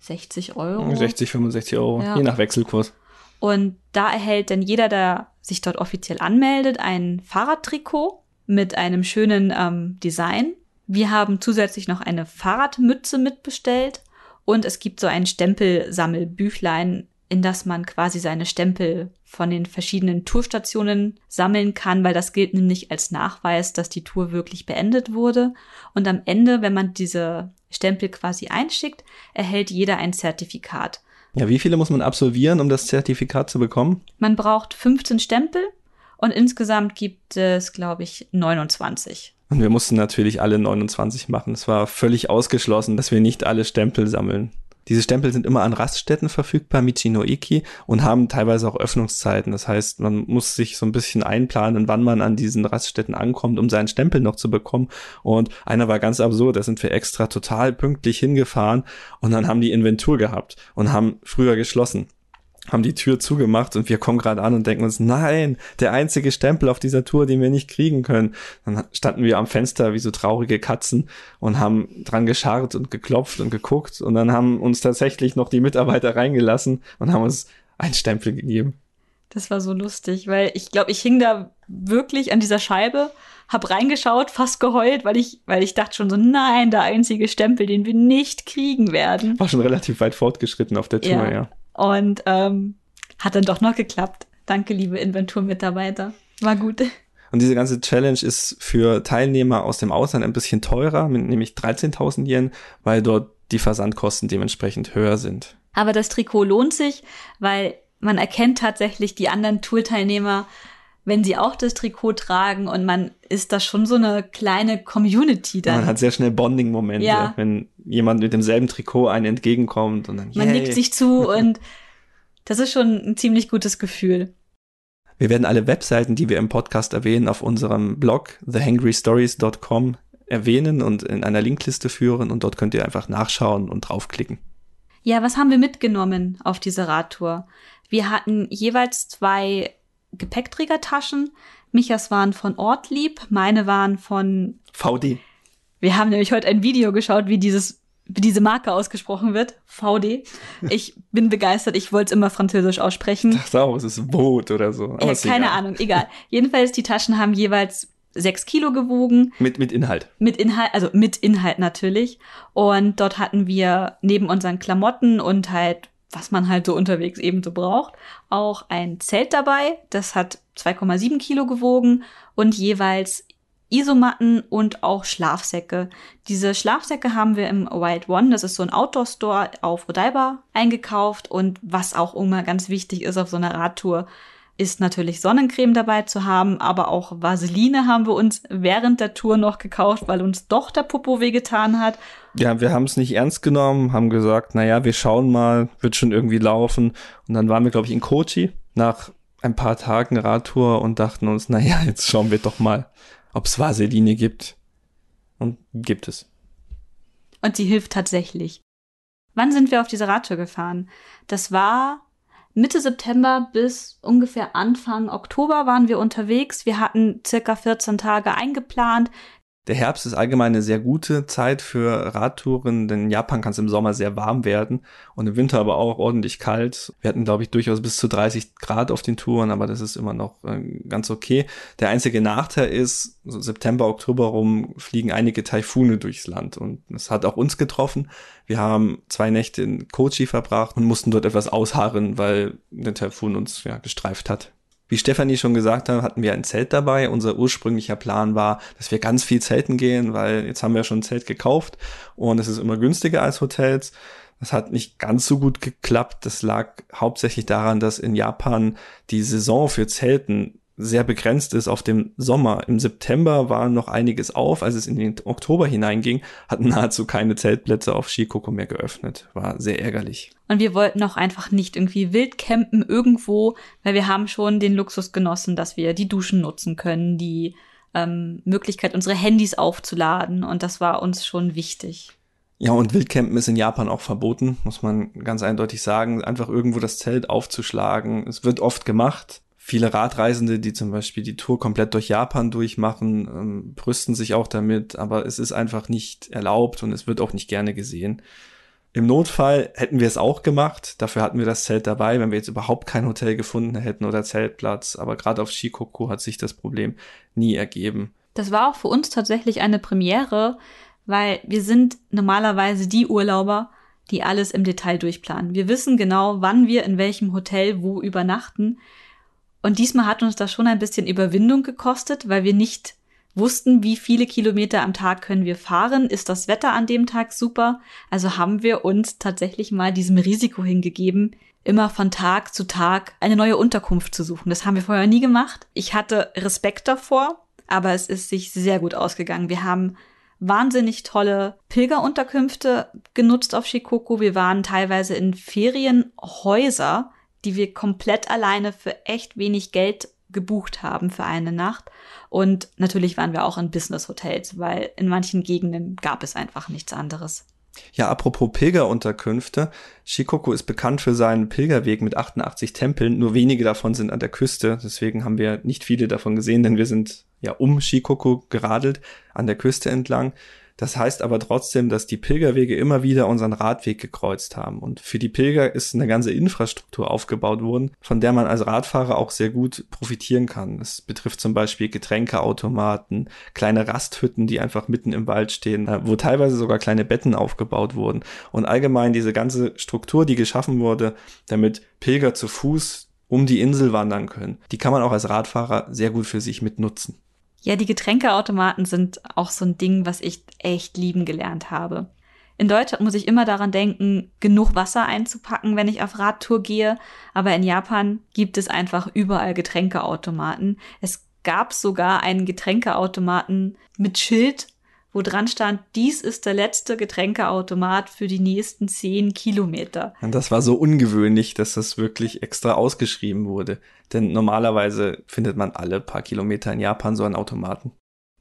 60 Euro. 60, 65 Euro, ja. je nach Wechselkurs. Und da erhält dann jeder, der sich dort offiziell anmeldet, ein Fahrradtrikot mit einem schönen ähm, Design. Wir haben zusätzlich noch eine Fahrradmütze mitbestellt und es gibt so ein Stempelsammelbüchlein, in das man quasi seine Stempel von den verschiedenen Tourstationen sammeln kann, weil das gilt nämlich als Nachweis, dass die Tour wirklich beendet wurde. Und am Ende, wenn man diese Stempel quasi einschickt, erhält jeder ein Zertifikat. Ja, wie viele muss man absolvieren, um das Zertifikat zu bekommen? Man braucht 15 Stempel und insgesamt gibt es, glaube ich, 29. Und wir mussten natürlich alle 29 machen. Es war völlig ausgeschlossen, dass wir nicht alle Stempel sammeln. Diese Stempel sind immer an Raststätten verfügbar, Michinoeki, und haben teilweise auch Öffnungszeiten. Das heißt, man muss sich so ein bisschen einplanen, wann man an diesen Raststätten ankommt, um seinen Stempel noch zu bekommen. Und einer war ganz absurd, da sind wir extra total pünktlich hingefahren und dann haben die Inventur gehabt und haben früher geschlossen haben die Tür zugemacht und wir kommen gerade an und denken uns, nein, der einzige Stempel auf dieser Tour, den wir nicht kriegen können. Dann standen wir am Fenster wie so traurige Katzen und haben dran gescharrt und geklopft und geguckt und dann haben uns tatsächlich noch die Mitarbeiter reingelassen und haben uns einen Stempel gegeben. Das war so lustig, weil ich glaube, ich hing da wirklich an dieser Scheibe, hab reingeschaut, fast geheult, weil ich, weil ich dachte schon so, nein, der einzige Stempel, den wir nicht kriegen werden. War schon relativ weit fortgeschritten auf der Tour, ja. ja. Und ähm, hat dann doch noch geklappt. Danke, liebe Inventurmitarbeiter. War gut. Und diese ganze Challenge ist für Teilnehmer aus dem Ausland ein bisschen teurer, nämlich 13.000 Yen, weil dort die Versandkosten dementsprechend höher sind. Aber das Trikot lohnt sich, weil man erkennt tatsächlich die anderen Tourteilnehmer, wenn sie auch das Trikot tragen und man ist da schon so eine kleine Community dann. Man hat sehr schnell Bonding-Momente, ja. wenn jemand mit demselben Trikot einen entgegenkommt und dann Man nickt sich zu und das ist schon ein ziemlich gutes Gefühl. Wir werden alle Webseiten, die wir im Podcast erwähnen, auf unserem Blog thehangrystories.com erwähnen und in einer Linkliste führen und dort könnt ihr einfach nachschauen und draufklicken. Ja, was haben wir mitgenommen auf diese Radtour? Wir hatten jeweils zwei Gepäckträgertaschen. Michas waren von Ortlieb, meine waren von VD. Wir haben nämlich heute ein Video geschaut, wie dieses wie diese Marke ausgesprochen wird, VD. Ich bin begeistert, ich wollte es immer französisch aussprechen. Ich dachte auch, es ist Boot oder so. Aber ja, keine egal. Ahnung, egal. Jedenfalls, die Taschen haben jeweils sechs Kilo gewogen. Mit, mit Inhalt. Mit Inhalt, also mit Inhalt natürlich. Und dort hatten wir neben unseren Klamotten und halt, was man halt so unterwegs eben so braucht, auch ein Zelt dabei. Das hat 2,7 Kilo gewogen und jeweils Isomatten und auch Schlafsäcke. Diese Schlafsäcke haben wir im Wild One, das ist so ein Outdoor-Store auf Odaiba, eingekauft. Und was auch immer ganz wichtig ist auf so einer Radtour, ist natürlich Sonnencreme dabei zu haben, aber auch Vaseline haben wir uns während der Tour noch gekauft, weil uns doch der Popo wehgetan hat. Ja, wir haben es nicht ernst genommen, haben gesagt, naja, wir schauen mal, wird schon irgendwie laufen. Und dann waren wir, glaube ich, in Kochi nach ein paar Tagen Radtour und dachten uns, naja, jetzt schauen wir doch mal, ob es Vaseline gibt. Und gibt es. Und sie hilft tatsächlich. Wann sind wir auf diese Radtour gefahren? Das war Mitte September bis ungefähr Anfang Oktober waren wir unterwegs. Wir hatten circa 14 Tage eingeplant. Der Herbst ist allgemein eine sehr gute Zeit für Radtouren, denn in Japan kann es im Sommer sehr warm werden und im Winter aber auch ordentlich kalt. Wir hatten, glaube ich, durchaus bis zu 30 Grad auf den Touren, aber das ist immer noch äh, ganz okay. Der einzige Nachteil ist, so September, Oktober rum fliegen einige Taifune durchs Land und das hat auch uns getroffen. Wir haben zwei Nächte in Kochi verbracht und mussten dort etwas ausharren, weil der Taifun uns ja gestreift hat. Wie Stefanie schon gesagt hat, hatten wir ein Zelt dabei. Unser ursprünglicher Plan war, dass wir ganz viel zelten gehen, weil jetzt haben wir schon ein Zelt gekauft und es ist immer günstiger als Hotels. Das hat nicht ganz so gut geklappt. Das lag hauptsächlich daran, dass in Japan die Saison für Zelten sehr begrenzt ist auf dem Sommer. Im September war noch einiges auf. Als es in den Oktober hineinging, hatten nahezu keine Zeltplätze auf Shikoku mehr geöffnet. War sehr ärgerlich. Und wir wollten auch einfach nicht irgendwie wild campen irgendwo, weil wir haben schon den Luxus genossen, dass wir die Duschen nutzen können, die ähm, Möglichkeit, unsere Handys aufzuladen. Und das war uns schon wichtig. Ja, und Wildcampen ist in Japan auch verboten, muss man ganz eindeutig sagen. Einfach irgendwo das Zelt aufzuschlagen. Es wird oft gemacht Viele Radreisende, die zum Beispiel die Tour komplett durch Japan durchmachen, ähm, brüsten sich auch damit, aber es ist einfach nicht erlaubt und es wird auch nicht gerne gesehen. Im Notfall hätten wir es auch gemacht. Dafür hatten wir das Zelt dabei, wenn wir jetzt überhaupt kein Hotel gefunden hätten oder Zeltplatz. Aber gerade auf Shikoku hat sich das Problem nie ergeben. Das war auch für uns tatsächlich eine Premiere, weil wir sind normalerweise die Urlauber, die alles im Detail durchplanen. Wir wissen genau, wann wir in welchem Hotel wo übernachten. Und diesmal hat uns das schon ein bisschen Überwindung gekostet, weil wir nicht wussten, wie viele Kilometer am Tag können wir fahren, ist das Wetter an dem Tag super. Also haben wir uns tatsächlich mal diesem Risiko hingegeben, immer von Tag zu Tag eine neue Unterkunft zu suchen. Das haben wir vorher nie gemacht. Ich hatte Respekt davor, aber es ist sich sehr gut ausgegangen. Wir haben wahnsinnig tolle Pilgerunterkünfte genutzt auf Shikoku. Wir waren teilweise in Ferienhäuser, die wir komplett alleine für echt wenig Geld gebucht haben für eine Nacht. Und natürlich waren wir auch in Business-Hotels, weil in manchen Gegenden gab es einfach nichts anderes. Ja, apropos Pilgerunterkünfte. Shikoku ist bekannt für seinen Pilgerweg mit 88 Tempeln. Nur wenige davon sind an der Küste. Deswegen haben wir nicht viele davon gesehen, denn wir sind ja um Shikoku geradelt, an der Küste entlang. Das heißt aber trotzdem, dass die Pilgerwege immer wieder unseren Radweg gekreuzt haben. Und für die Pilger ist eine ganze Infrastruktur aufgebaut worden, von der man als Radfahrer auch sehr gut profitieren kann. Das betrifft zum Beispiel Getränkeautomaten, kleine Rasthütten, die einfach mitten im Wald stehen, äh, wo teilweise sogar kleine Betten aufgebaut wurden. Und allgemein diese ganze Struktur, die geschaffen wurde, damit Pilger zu Fuß um die Insel wandern können, die kann man auch als Radfahrer sehr gut für sich mitnutzen. Ja, die Getränkeautomaten sind auch so ein Ding, was ich echt lieben gelernt habe. In Deutschland muss ich immer daran denken, genug Wasser einzupacken, wenn ich auf Radtour gehe. Aber in Japan gibt es einfach überall Getränkeautomaten. Es gab sogar einen Getränkeautomaten mit Schild, wo dran stand, dies ist der letzte Getränkeautomat für die nächsten zehn Kilometer. Und das war so ungewöhnlich, dass das wirklich extra ausgeschrieben wurde. Denn normalerweise findet man alle paar Kilometer in Japan so einen Automaten.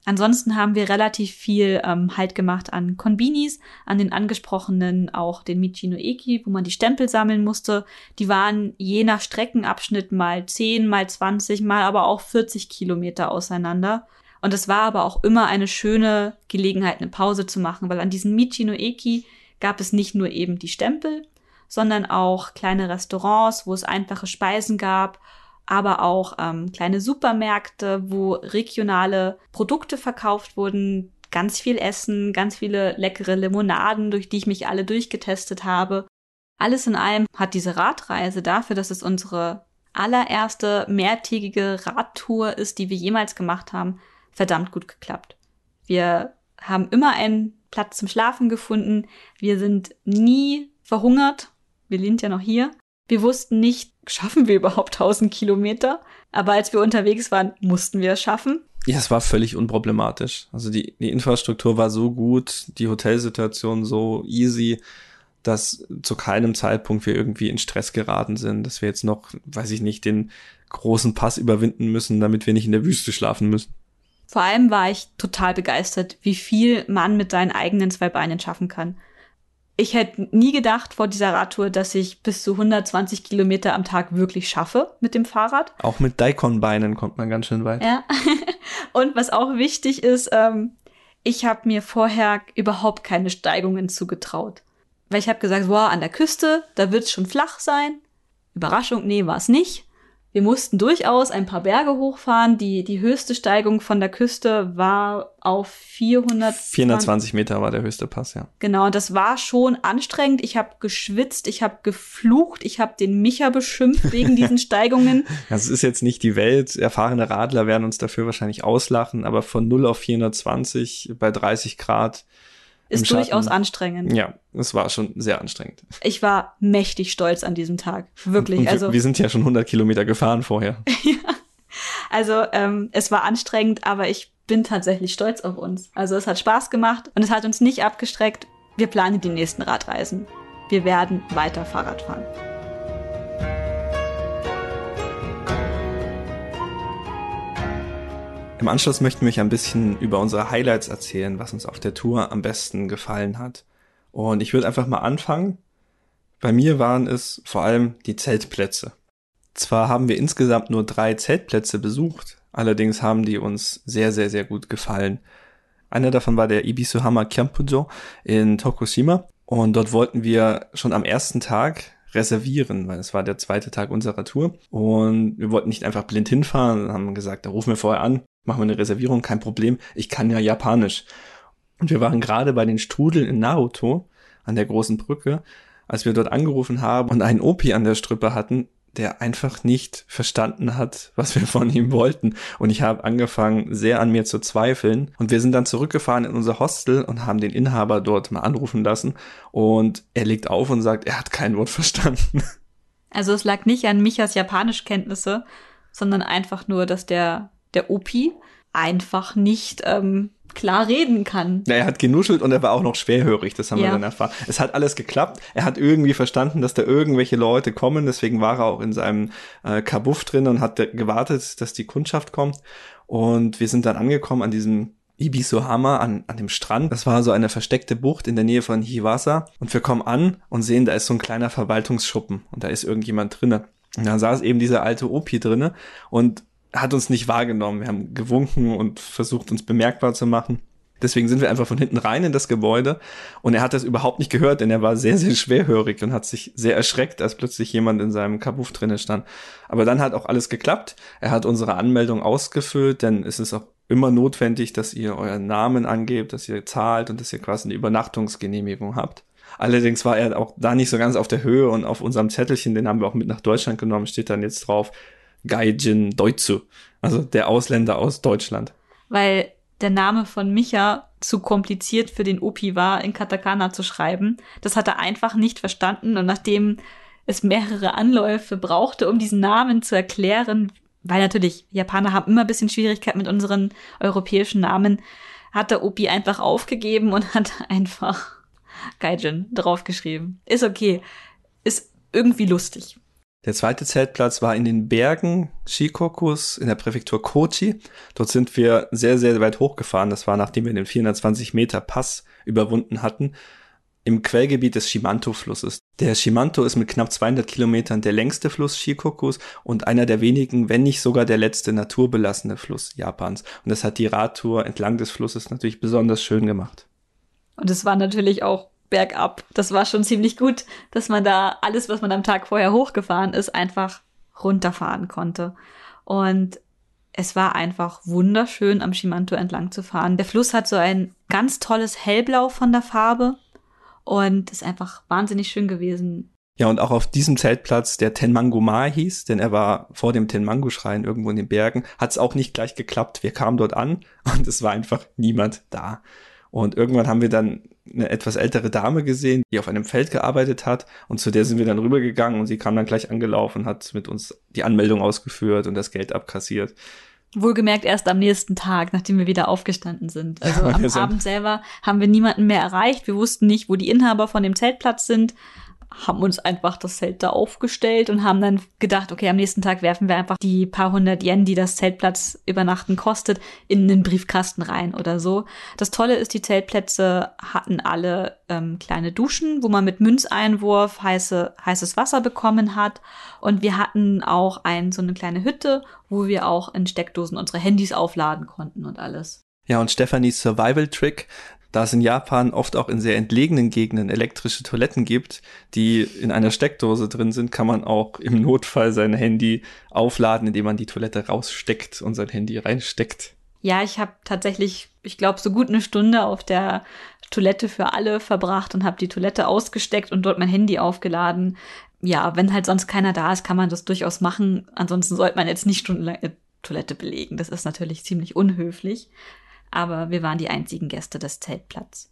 Ansonsten haben wir relativ viel ähm, Halt gemacht an Konbinis, an den angesprochenen auch den Michino Eki, wo man die Stempel sammeln musste. Die waren je nach Streckenabschnitt mal 10, mal 20, mal aber auch 40 Kilometer auseinander. Und es war aber auch immer eine schöne Gelegenheit, eine Pause zu machen, weil an diesem Michi no Eki gab es nicht nur eben die Stempel, sondern auch kleine Restaurants, wo es einfache Speisen gab, aber auch ähm, kleine Supermärkte, wo regionale Produkte verkauft wurden, ganz viel Essen, ganz viele leckere Limonaden, durch die ich mich alle durchgetestet habe. Alles in allem hat diese Radreise dafür, dass es unsere allererste mehrtägige Radtour ist, die wir jemals gemacht haben, verdammt gut geklappt. Wir haben immer einen Platz zum Schlafen gefunden. Wir sind nie verhungert. Wir sind ja noch hier. Wir wussten nicht, schaffen wir überhaupt 1000 Kilometer? Aber als wir unterwegs waren, mussten wir es schaffen. Ja, es war völlig unproblematisch. Also die, die Infrastruktur war so gut, die Hotelsituation so easy, dass zu keinem Zeitpunkt wir irgendwie in Stress geraten sind, dass wir jetzt noch, weiß ich nicht, den großen Pass überwinden müssen, damit wir nicht in der Wüste schlafen müssen. Vor allem war ich total begeistert, wie viel man mit seinen eigenen zwei Beinen schaffen kann. Ich hätte nie gedacht vor dieser Radtour, dass ich bis zu 120 Kilometer am Tag wirklich schaffe mit dem Fahrrad. Auch mit Daikon-Beinen kommt man ganz schön weit. Ja. Und was auch wichtig ist, ähm, ich habe mir vorher überhaupt keine Steigungen zugetraut. Weil ich habe gesagt, wow, an der Küste, da wird es schon flach sein. Überraschung, nee, war es nicht. Wir mussten durchaus ein paar Berge hochfahren. Die, die höchste Steigung von der Küste war auf 400 420 Meter war der höchste Pass, ja. Genau, das war schon anstrengend. Ich habe geschwitzt, ich habe geflucht, ich habe den Micha beschimpft wegen diesen Steigungen. Das ist jetzt nicht die Welt. Erfahrene Radler werden uns dafür wahrscheinlich auslachen, aber von 0 auf 420 bei 30 Grad ist durchaus anstrengend. Ja, es war schon sehr anstrengend. Ich war mächtig stolz an diesem Tag. Wirklich. Und also wir sind ja schon 100 Kilometer gefahren vorher. ja. Also ähm, es war anstrengend, aber ich bin tatsächlich stolz auf uns. Also es hat Spaß gemacht und es hat uns nicht abgestreckt. Wir planen die nächsten Radreisen. Wir werden weiter Fahrrad fahren. Im Anschluss möchten wir euch ein bisschen über unsere Highlights erzählen, was uns auf der Tour am besten gefallen hat. Und ich würde einfach mal anfangen. Bei mir waren es vor allem die Zeltplätze. Zwar haben wir insgesamt nur drei Zeltplätze besucht, allerdings haben die uns sehr, sehr, sehr gut gefallen. Einer davon war der Ibisuhama Kyampujo in Tokushima und dort wollten wir schon am ersten Tag reservieren, weil es war der zweite Tag unserer Tour und wir wollten nicht einfach blind hinfahren, haben gesagt, da rufen wir vorher an, machen wir eine Reservierung, kein Problem, ich kann ja Japanisch. Und wir waren gerade bei den Strudeln in Naruto an der großen Brücke, als wir dort angerufen haben und einen Opi an der Strippe hatten, der einfach nicht verstanden hat, was wir von ihm wollten. Und ich habe angefangen, sehr an mir zu zweifeln. Und wir sind dann zurückgefahren in unser Hostel und haben den Inhaber dort mal anrufen lassen. Und er legt auf und sagt, er hat kein Wort verstanden. Also es lag nicht an Michas Japanischkenntnisse, sondern einfach nur, dass der der Opi einfach nicht ähm, klar reden kann. Ja, er hat genuschelt und er war auch noch schwerhörig, das haben ja. wir dann erfahren. Es hat alles geklappt. Er hat irgendwie verstanden, dass da irgendwelche Leute kommen, deswegen war er auch in seinem äh, Kabuff drin und hat gewartet, dass die Kundschaft kommt. Und wir sind dann angekommen an diesem Ibisohama an, an dem Strand. Das war so eine versteckte Bucht in der Nähe von Hiwasa. Und wir kommen an und sehen, da ist so ein kleiner Verwaltungsschuppen und da ist irgendjemand drinne. Und da saß eben dieser alte Opi drinne und hat uns nicht wahrgenommen. Wir haben gewunken und versucht, uns bemerkbar zu machen. Deswegen sind wir einfach von hinten rein in das Gebäude und er hat das überhaupt nicht gehört, denn er war sehr, sehr schwerhörig und hat sich sehr erschreckt, als plötzlich jemand in seinem Kabuff drinne stand. Aber dann hat auch alles geklappt. Er hat unsere Anmeldung ausgefüllt, denn es ist auch immer notwendig, dass ihr euren Namen angebt, dass ihr zahlt und dass ihr quasi eine Übernachtungsgenehmigung habt. Allerdings war er auch da nicht so ganz auf der Höhe und auf unserem Zettelchen, den haben wir auch mit nach Deutschland genommen, steht dann jetzt drauf Gaijin Deutsche, also der Ausländer aus Deutschland. Weil der Name von Micha zu kompliziert für den Opi war, in Katakana zu schreiben. Das hat er einfach nicht verstanden und nachdem es mehrere Anläufe brauchte, um diesen Namen zu erklären, weil natürlich Japaner haben immer ein bisschen Schwierigkeit mit unseren europäischen Namen, hat der Opi einfach aufgegeben und hat einfach Gaijin draufgeschrieben. Ist okay. Ist irgendwie lustig. Der zweite Zeltplatz war in den Bergen Shikokus in der Präfektur Kochi. Dort sind wir sehr, sehr weit hochgefahren. Das war, nachdem wir den 420 Meter Pass überwunden hatten, im Quellgebiet des Shimanto-Flusses. Der Shimanto ist mit knapp 200 Kilometern der längste Fluss Shikokus und einer der wenigen, wenn nicht sogar der letzte naturbelassene Fluss Japans. Und das hat die Radtour entlang des Flusses natürlich besonders schön gemacht. Und es war natürlich auch bergab. Das war schon ziemlich gut, dass man da alles, was man am Tag vorher hochgefahren ist, einfach runterfahren konnte. Und es war einfach wunderschön, am Shimanto entlang zu fahren. Der Fluss hat so ein ganz tolles Hellblau von der Farbe und ist einfach wahnsinnig schön gewesen. Ja, und auch auf diesem Zeltplatz, der Tenmangu-ma hieß, denn er war vor dem Tenmangu-Schrein irgendwo in den Bergen, hat es auch nicht gleich geklappt. Wir kamen dort an und es war einfach niemand da. Und irgendwann haben wir dann eine etwas ältere Dame gesehen, die auf einem Feld gearbeitet hat. Und zu der sind wir dann rübergegangen und sie kam dann gleich angelaufen hat mit uns die Anmeldung ausgeführt und das Geld abkassiert. Wohlgemerkt erst am nächsten Tag, nachdem wir wieder aufgestanden sind. Also am Abend selber haben wir niemanden mehr erreicht. Wir wussten nicht, wo die Inhaber von dem Zeltplatz sind haben uns einfach das Zelt da aufgestellt und haben dann gedacht, okay, am nächsten Tag werfen wir einfach die paar hundert Yen, die das Zeltplatz übernachten kostet, in den Briefkasten rein oder so. Das Tolle ist, die Zeltplätze hatten alle ähm, kleine Duschen, wo man mit Münzeinwurf heiße, heißes Wasser bekommen hat. Und wir hatten auch ein, so eine kleine Hütte, wo wir auch in Steckdosen unsere Handys aufladen konnten und alles. Ja, und Stephanies Survival Trick, da es in Japan oft auch in sehr entlegenen Gegenden elektrische Toiletten gibt, die in einer Steckdose drin sind, kann man auch im Notfall sein Handy aufladen, indem man die Toilette raussteckt und sein Handy reinsteckt. Ja, ich habe tatsächlich, ich glaube, so gut eine Stunde auf der Toilette für alle verbracht und habe die Toilette ausgesteckt und dort mein Handy aufgeladen. Ja, wenn halt sonst keiner da ist, kann man das durchaus machen. Ansonsten sollte man jetzt nicht stundenlang Toilette belegen. Das ist natürlich ziemlich unhöflich aber wir waren die einzigen Gäste des Zeltplatz.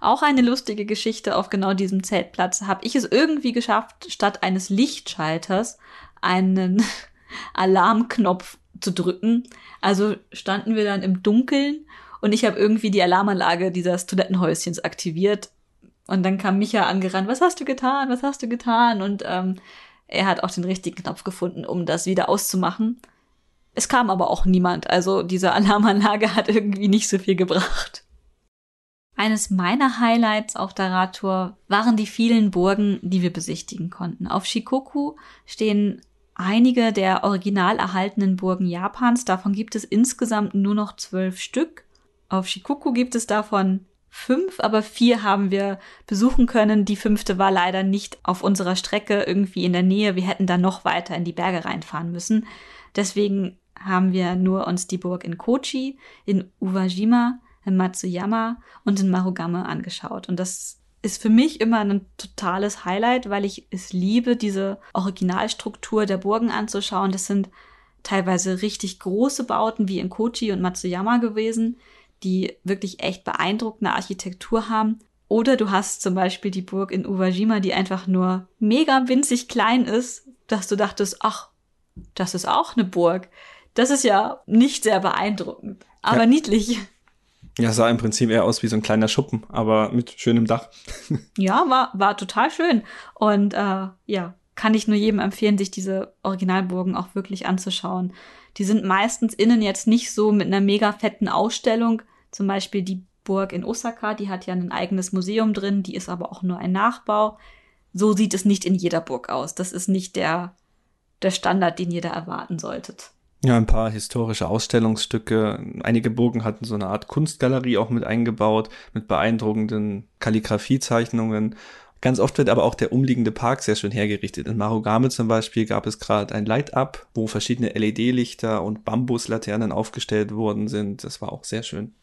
Auch eine lustige Geschichte auf genau diesem Zeltplatz habe ich es irgendwie geschafft, statt eines Lichtschalters einen Alarmknopf zu drücken. Also standen wir dann im Dunkeln und ich habe irgendwie die Alarmanlage dieses Toilettenhäuschens aktiviert. Und dann kam Micha angerannt, was hast du getan, was hast du getan? Und ähm, er hat auch den richtigen Knopf gefunden, um das wieder auszumachen. Es kam aber auch niemand, also diese Alarmanlage hat irgendwie nicht so viel gebracht. Eines meiner Highlights auf der Radtour waren die vielen Burgen, die wir besichtigen konnten. Auf Shikoku stehen einige der original erhaltenen Burgen Japans. Davon gibt es insgesamt nur noch zwölf Stück. Auf Shikoku gibt es davon fünf, aber vier haben wir besuchen können. Die fünfte war leider nicht auf unserer Strecke irgendwie in der Nähe. Wir hätten da noch weiter in die Berge reinfahren müssen. Deswegen haben wir nur uns die Burg in Kochi, in Uwajima, in Matsuyama und in Marugame angeschaut. Und das ist für mich immer ein totales Highlight, weil ich es liebe, diese Originalstruktur der Burgen anzuschauen. Das sind teilweise richtig große Bauten wie in Kochi und Matsuyama gewesen, die wirklich echt beeindruckende Architektur haben. Oder du hast zum Beispiel die Burg in Uwajima, die einfach nur mega winzig klein ist, dass du dachtest, ach, das ist auch eine Burg. Das ist ja nicht sehr beeindruckend. aber ja. niedlich. Ja, sah im Prinzip eher aus wie so ein kleiner Schuppen, aber mit schönem Dach. ja, war, war total schön. Und äh, ja, kann ich nur jedem empfehlen, sich diese Originalburgen auch wirklich anzuschauen. Die sind meistens innen jetzt nicht so mit einer mega fetten Ausstellung. Zum Beispiel die Burg in Osaka, die hat ja ein eigenes Museum drin, die ist aber auch nur ein Nachbau. So sieht es nicht in jeder Burg aus. Das ist nicht der, der Standard, den ihr da erwarten solltet. Ja, ein paar historische Ausstellungsstücke. Einige Burgen hatten so eine Art Kunstgalerie auch mit eingebaut, mit beeindruckenden Kalligrafiezeichnungen. Ganz oft wird aber auch der umliegende Park sehr schön hergerichtet. In Marugame zum Beispiel gab es gerade ein Light-Up, wo verschiedene LED-Lichter und Bambuslaternen aufgestellt worden sind. Das war auch sehr schön.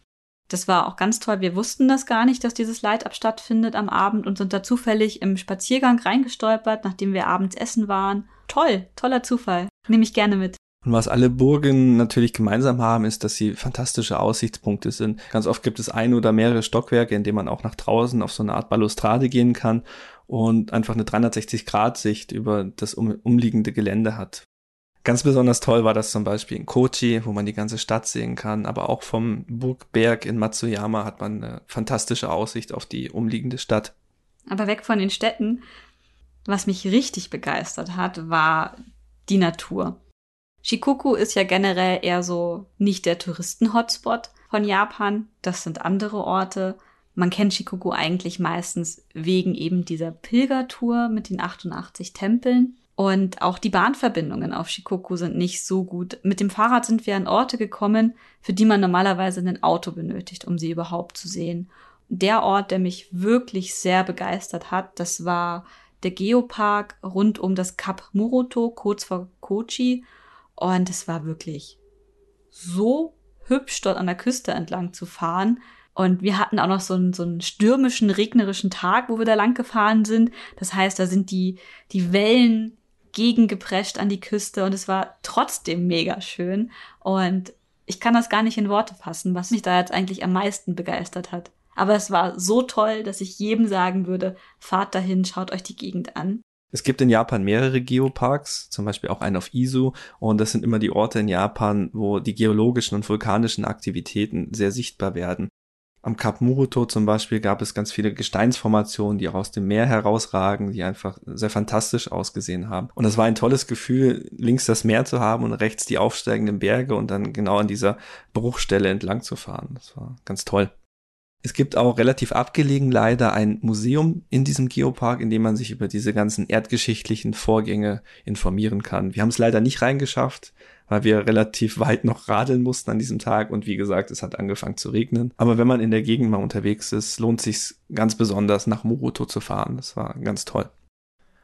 Das war auch ganz toll. Wir wussten das gar nicht, dass dieses Light-Up stattfindet am Abend und sind da zufällig im Spaziergang reingestolpert, nachdem wir abends essen waren. Toll, toller Zufall. Nehme ich gerne mit. Und was alle Burgen natürlich gemeinsam haben, ist, dass sie fantastische Aussichtspunkte sind. Ganz oft gibt es ein oder mehrere Stockwerke, in denen man auch nach draußen auf so eine Art Balustrade gehen kann und einfach eine 360-Grad-Sicht über das um, umliegende Gelände hat. Ganz besonders toll war das zum Beispiel in Kochi, wo man die ganze Stadt sehen kann, aber auch vom Burgberg in Matsuyama hat man eine fantastische Aussicht auf die umliegende Stadt. Aber weg von den Städten, was mich richtig begeistert hat, war die Natur. Shikoku ist ja generell eher so nicht der Touristen-Hotspot von Japan. Das sind andere Orte. Man kennt Shikoku eigentlich meistens wegen eben dieser Pilgertour mit den 88 Tempeln. Und auch die Bahnverbindungen auf Shikoku sind nicht so gut. Mit dem Fahrrad sind wir an Orte gekommen, für die man normalerweise ein Auto benötigt, um sie überhaupt zu sehen. Der Ort, der mich wirklich sehr begeistert hat, das war der Geopark rund um das Kap Muroto, kurz vor Kochi. Und es war wirklich so hübsch, dort an der Küste entlang zu fahren. Und wir hatten auch noch so einen, so einen stürmischen, regnerischen Tag, wo wir da lang gefahren sind. Das heißt, da sind die, die Wellen gegengeprescht an die Küste und es war trotzdem mega schön. Und ich kann das gar nicht in Worte fassen, was mich da jetzt eigentlich am meisten begeistert hat. Aber es war so toll, dass ich jedem sagen würde, fahrt dahin, schaut euch die Gegend an. Es gibt in Japan mehrere Geoparks, zum Beispiel auch einen auf Izu, und das sind immer die Orte in Japan, wo die geologischen und vulkanischen Aktivitäten sehr sichtbar werden. Am Kap Muruto zum Beispiel gab es ganz viele Gesteinsformationen, die auch aus dem Meer herausragen, die einfach sehr fantastisch ausgesehen haben. Und es war ein tolles Gefühl, links das Meer zu haben und rechts die aufsteigenden Berge und dann genau an dieser Bruchstelle entlang zu fahren. Das war ganz toll. Es gibt auch relativ abgelegen leider ein Museum in diesem Geopark, in dem man sich über diese ganzen erdgeschichtlichen Vorgänge informieren kann. Wir haben es leider nicht reingeschafft, weil wir relativ weit noch radeln mussten an diesem Tag und wie gesagt, es hat angefangen zu regnen. Aber wenn man in der Gegend mal unterwegs ist, lohnt sich ganz besonders nach Muruto zu fahren. Das war ganz toll.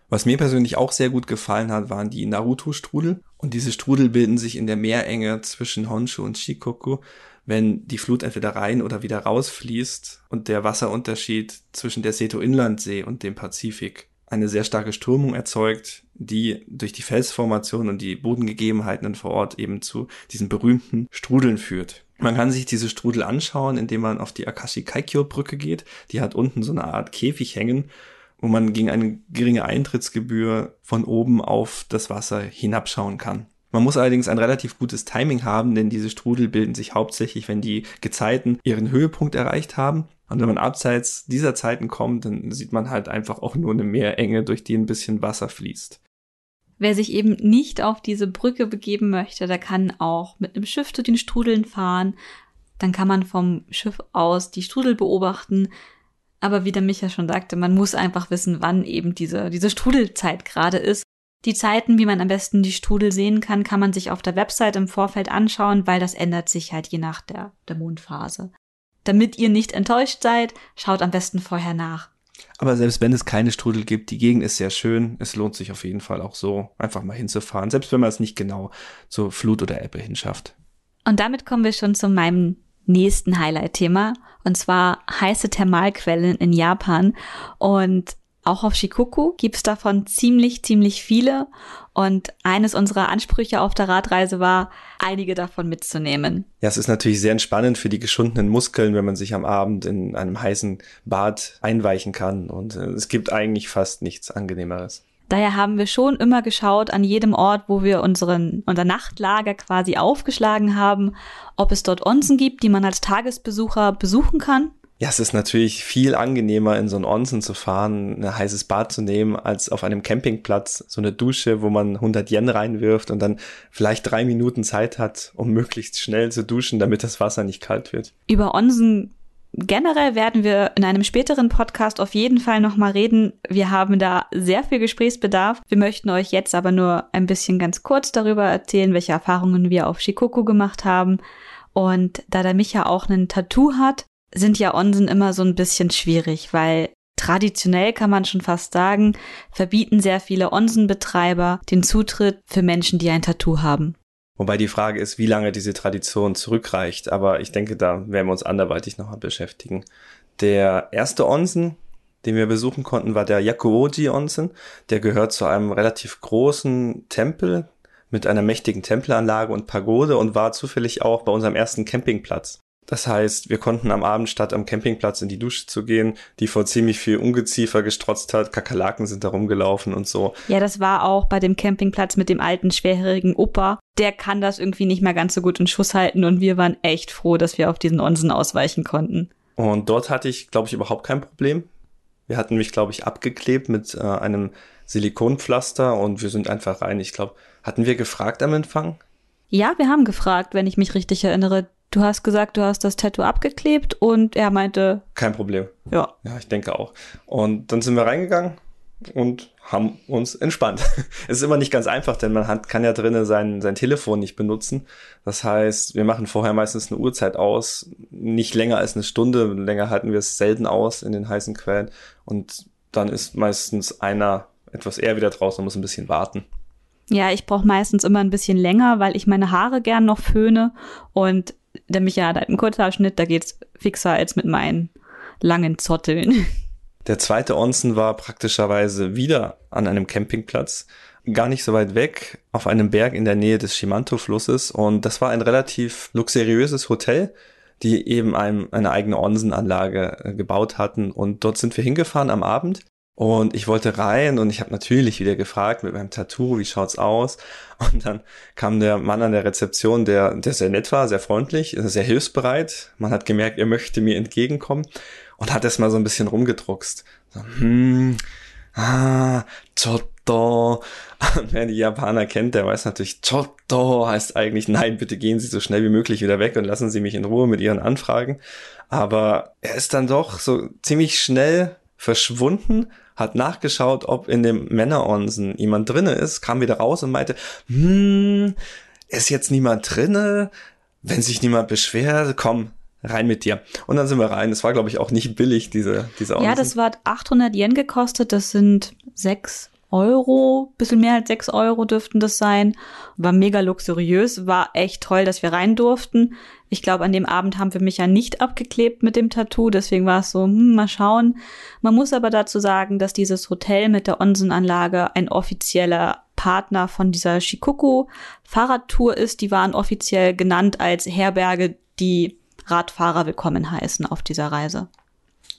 Was mir persönlich auch sehr gut gefallen hat, waren die Naruto-Strudel. Und diese Strudel bilden sich in der Meerenge zwischen Honshu und Shikoku wenn die Flut entweder rein oder wieder rausfließt und der Wasserunterschied zwischen der Seto-Inlandsee und dem Pazifik eine sehr starke Strömung erzeugt, die durch die Felsformation und die Bodengegebenheiten vor Ort eben zu diesen berühmten Strudeln führt. Man kann sich diese Strudel anschauen, indem man auf die Akashi Kaikyo Brücke geht. Die hat unten so eine Art Käfig hängen, wo man gegen eine geringe Eintrittsgebühr von oben auf das Wasser hinabschauen kann. Man muss allerdings ein relativ gutes Timing haben, denn diese Strudel bilden sich hauptsächlich, wenn die Gezeiten ihren Höhepunkt erreicht haben. Und wenn man abseits dieser Zeiten kommt, dann sieht man halt einfach auch nur eine Meerenge, durch die ein bisschen Wasser fließt. Wer sich eben nicht auf diese Brücke begeben möchte, der kann auch mit einem Schiff zu den Strudeln fahren. Dann kann man vom Schiff aus die Strudel beobachten. Aber wie der Micha schon sagte, man muss einfach wissen, wann eben diese, diese Strudelzeit gerade ist. Die Zeiten, wie man am besten die Strudel sehen kann, kann man sich auf der Website im Vorfeld anschauen, weil das ändert sich halt je nach der, der Mondphase. Damit ihr nicht enttäuscht seid, schaut am besten vorher nach. Aber selbst wenn es keine Strudel gibt, die Gegend ist sehr schön. Es lohnt sich auf jeden Fall auch so, einfach mal hinzufahren, selbst wenn man es nicht genau zur Flut oder Ebbe hinschafft. Und damit kommen wir schon zu meinem nächsten Highlight-Thema, und zwar heiße Thermalquellen in Japan. Und auch auf Shikoku gibt's davon ziemlich, ziemlich viele. Und eines unserer Ansprüche auf der Radreise war, einige davon mitzunehmen. Ja, es ist natürlich sehr entspannend für die geschundenen Muskeln, wenn man sich am Abend in einem heißen Bad einweichen kann. Und äh, es gibt eigentlich fast nichts Angenehmeres. Daher haben wir schon immer geschaut an jedem Ort, wo wir unseren, unser Nachtlager quasi aufgeschlagen haben, ob es dort Onsen gibt, die man als Tagesbesucher besuchen kann. Ja, es ist natürlich viel angenehmer, in so ein Onsen zu fahren, ein heißes Bad zu nehmen, als auf einem Campingplatz so eine Dusche, wo man 100 Yen reinwirft und dann vielleicht drei Minuten Zeit hat, um möglichst schnell zu duschen, damit das Wasser nicht kalt wird. Über Onsen generell werden wir in einem späteren Podcast auf jeden Fall nochmal reden. Wir haben da sehr viel Gesprächsbedarf. Wir möchten euch jetzt aber nur ein bisschen ganz kurz darüber erzählen, welche Erfahrungen wir auf Shikoku gemacht haben. Und da der Micha auch ein Tattoo hat, sind ja Onsen immer so ein bisschen schwierig, weil traditionell kann man schon fast sagen, verbieten sehr viele Onsenbetreiber den Zutritt für Menschen, die ein Tattoo haben. Wobei die Frage ist, wie lange diese Tradition zurückreicht. Aber ich denke, da werden wir uns anderweitig nochmal beschäftigen. Der erste Onsen, den wir besuchen konnten, war der Yakuoji Onsen. Der gehört zu einem relativ großen Tempel mit einer mächtigen Tempelanlage und Pagode und war zufällig auch bei unserem ersten Campingplatz. Das heißt, wir konnten am Abend statt am Campingplatz in die Dusche zu gehen, die vor ziemlich viel Ungeziefer gestrotzt hat, Kakerlaken sind da rumgelaufen und so. Ja, das war auch bei dem Campingplatz mit dem alten, schwerhörigen Opa. Der kann das irgendwie nicht mehr ganz so gut in Schuss halten und wir waren echt froh, dass wir auf diesen Onsen ausweichen konnten. Und dort hatte ich, glaube ich, überhaupt kein Problem. Wir hatten mich, glaube ich, abgeklebt mit äh, einem Silikonpflaster und wir sind einfach rein. Ich glaube, hatten wir gefragt am Empfang? Ja, wir haben gefragt, wenn ich mich richtig erinnere. Du hast gesagt, du hast das Tattoo abgeklebt und er meinte. Kein Problem. Ja. Ja, ich denke auch. Und dann sind wir reingegangen und haben uns entspannt. es ist immer nicht ganz einfach, denn man kann ja drinnen sein, sein Telefon nicht benutzen. Das heißt, wir machen vorher meistens eine Uhrzeit aus, nicht länger als eine Stunde. Länger halten wir es selten aus in den heißen Quellen. Und dann ist meistens einer etwas eher wieder draußen und muss ein bisschen warten. Ja, ich brauche meistens immer ein bisschen länger, weil ich meine Haare gern noch föhne und der Micha hat halt einen Kurzhaarschnitt, da geht's fixer als mit meinen langen Zotteln. Der zweite Onsen war praktischerweise wieder an einem Campingplatz, gar nicht so weit weg, auf einem Berg in der Nähe des Shimanto-Flusses. Und das war ein relativ luxuriöses Hotel, die eben einem, eine eigene Onsenanlage äh, gebaut hatten. Und dort sind wir hingefahren am Abend. Und ich wollte rein und ich habe natürlich wieder gefragt mit meinem Tattoo, wie schaut's aus? Und dann kam der Mann an der Rezeption, der, der sehr nett war, sehr freundlich, sehr hilfsbereit. Man hat gemerkt, er möchte mir entgegenkommen und hat erst mal so ein bisschen rumgedruckst. So, hm, ah, Chotto. Und wer die Japaner kennt, der weiß natürlich, Chotto heißt eigentlich, nein, bitte gehen Sie so schnell wie möglich wieder weg und lassen Sie mich in Ruhe mit Ihren Anfragen. Aber er ist dann doch so ziemlich schnell verschwunden hat nachgeschaut, ob in dem Männeronsen jemand drinne ist, kam wieder raus und meinte, hm, ist jetzt niemand drinne? Wenn sich niemand beschwert, komm, rein mit dir. Und dann sind wir rein. Es war, glaube ich, auch nicht billig, diese, diese Onsen. Ja, das war 800 Yen gekostet. Das sind sechs Euro, bisschen mehr als sechs Euro dürften das sein. War mega luxuriös, war echt toll, dass wir rein durften. Ich glaube, an dem Abend haben wir mich ja nicht abgeklebt mit dem Tattoo, deswegen war es so, hm, mal schauen. Man muss aber dazu sagen, dass dieses Hotel mit der Onsenanlage ein offizieller Partner von dieser Shikoku Fahrradtour ist. Die waren offiziell genannt als Herberge, die Radfahrer willkommen heißen auf dieser Reise.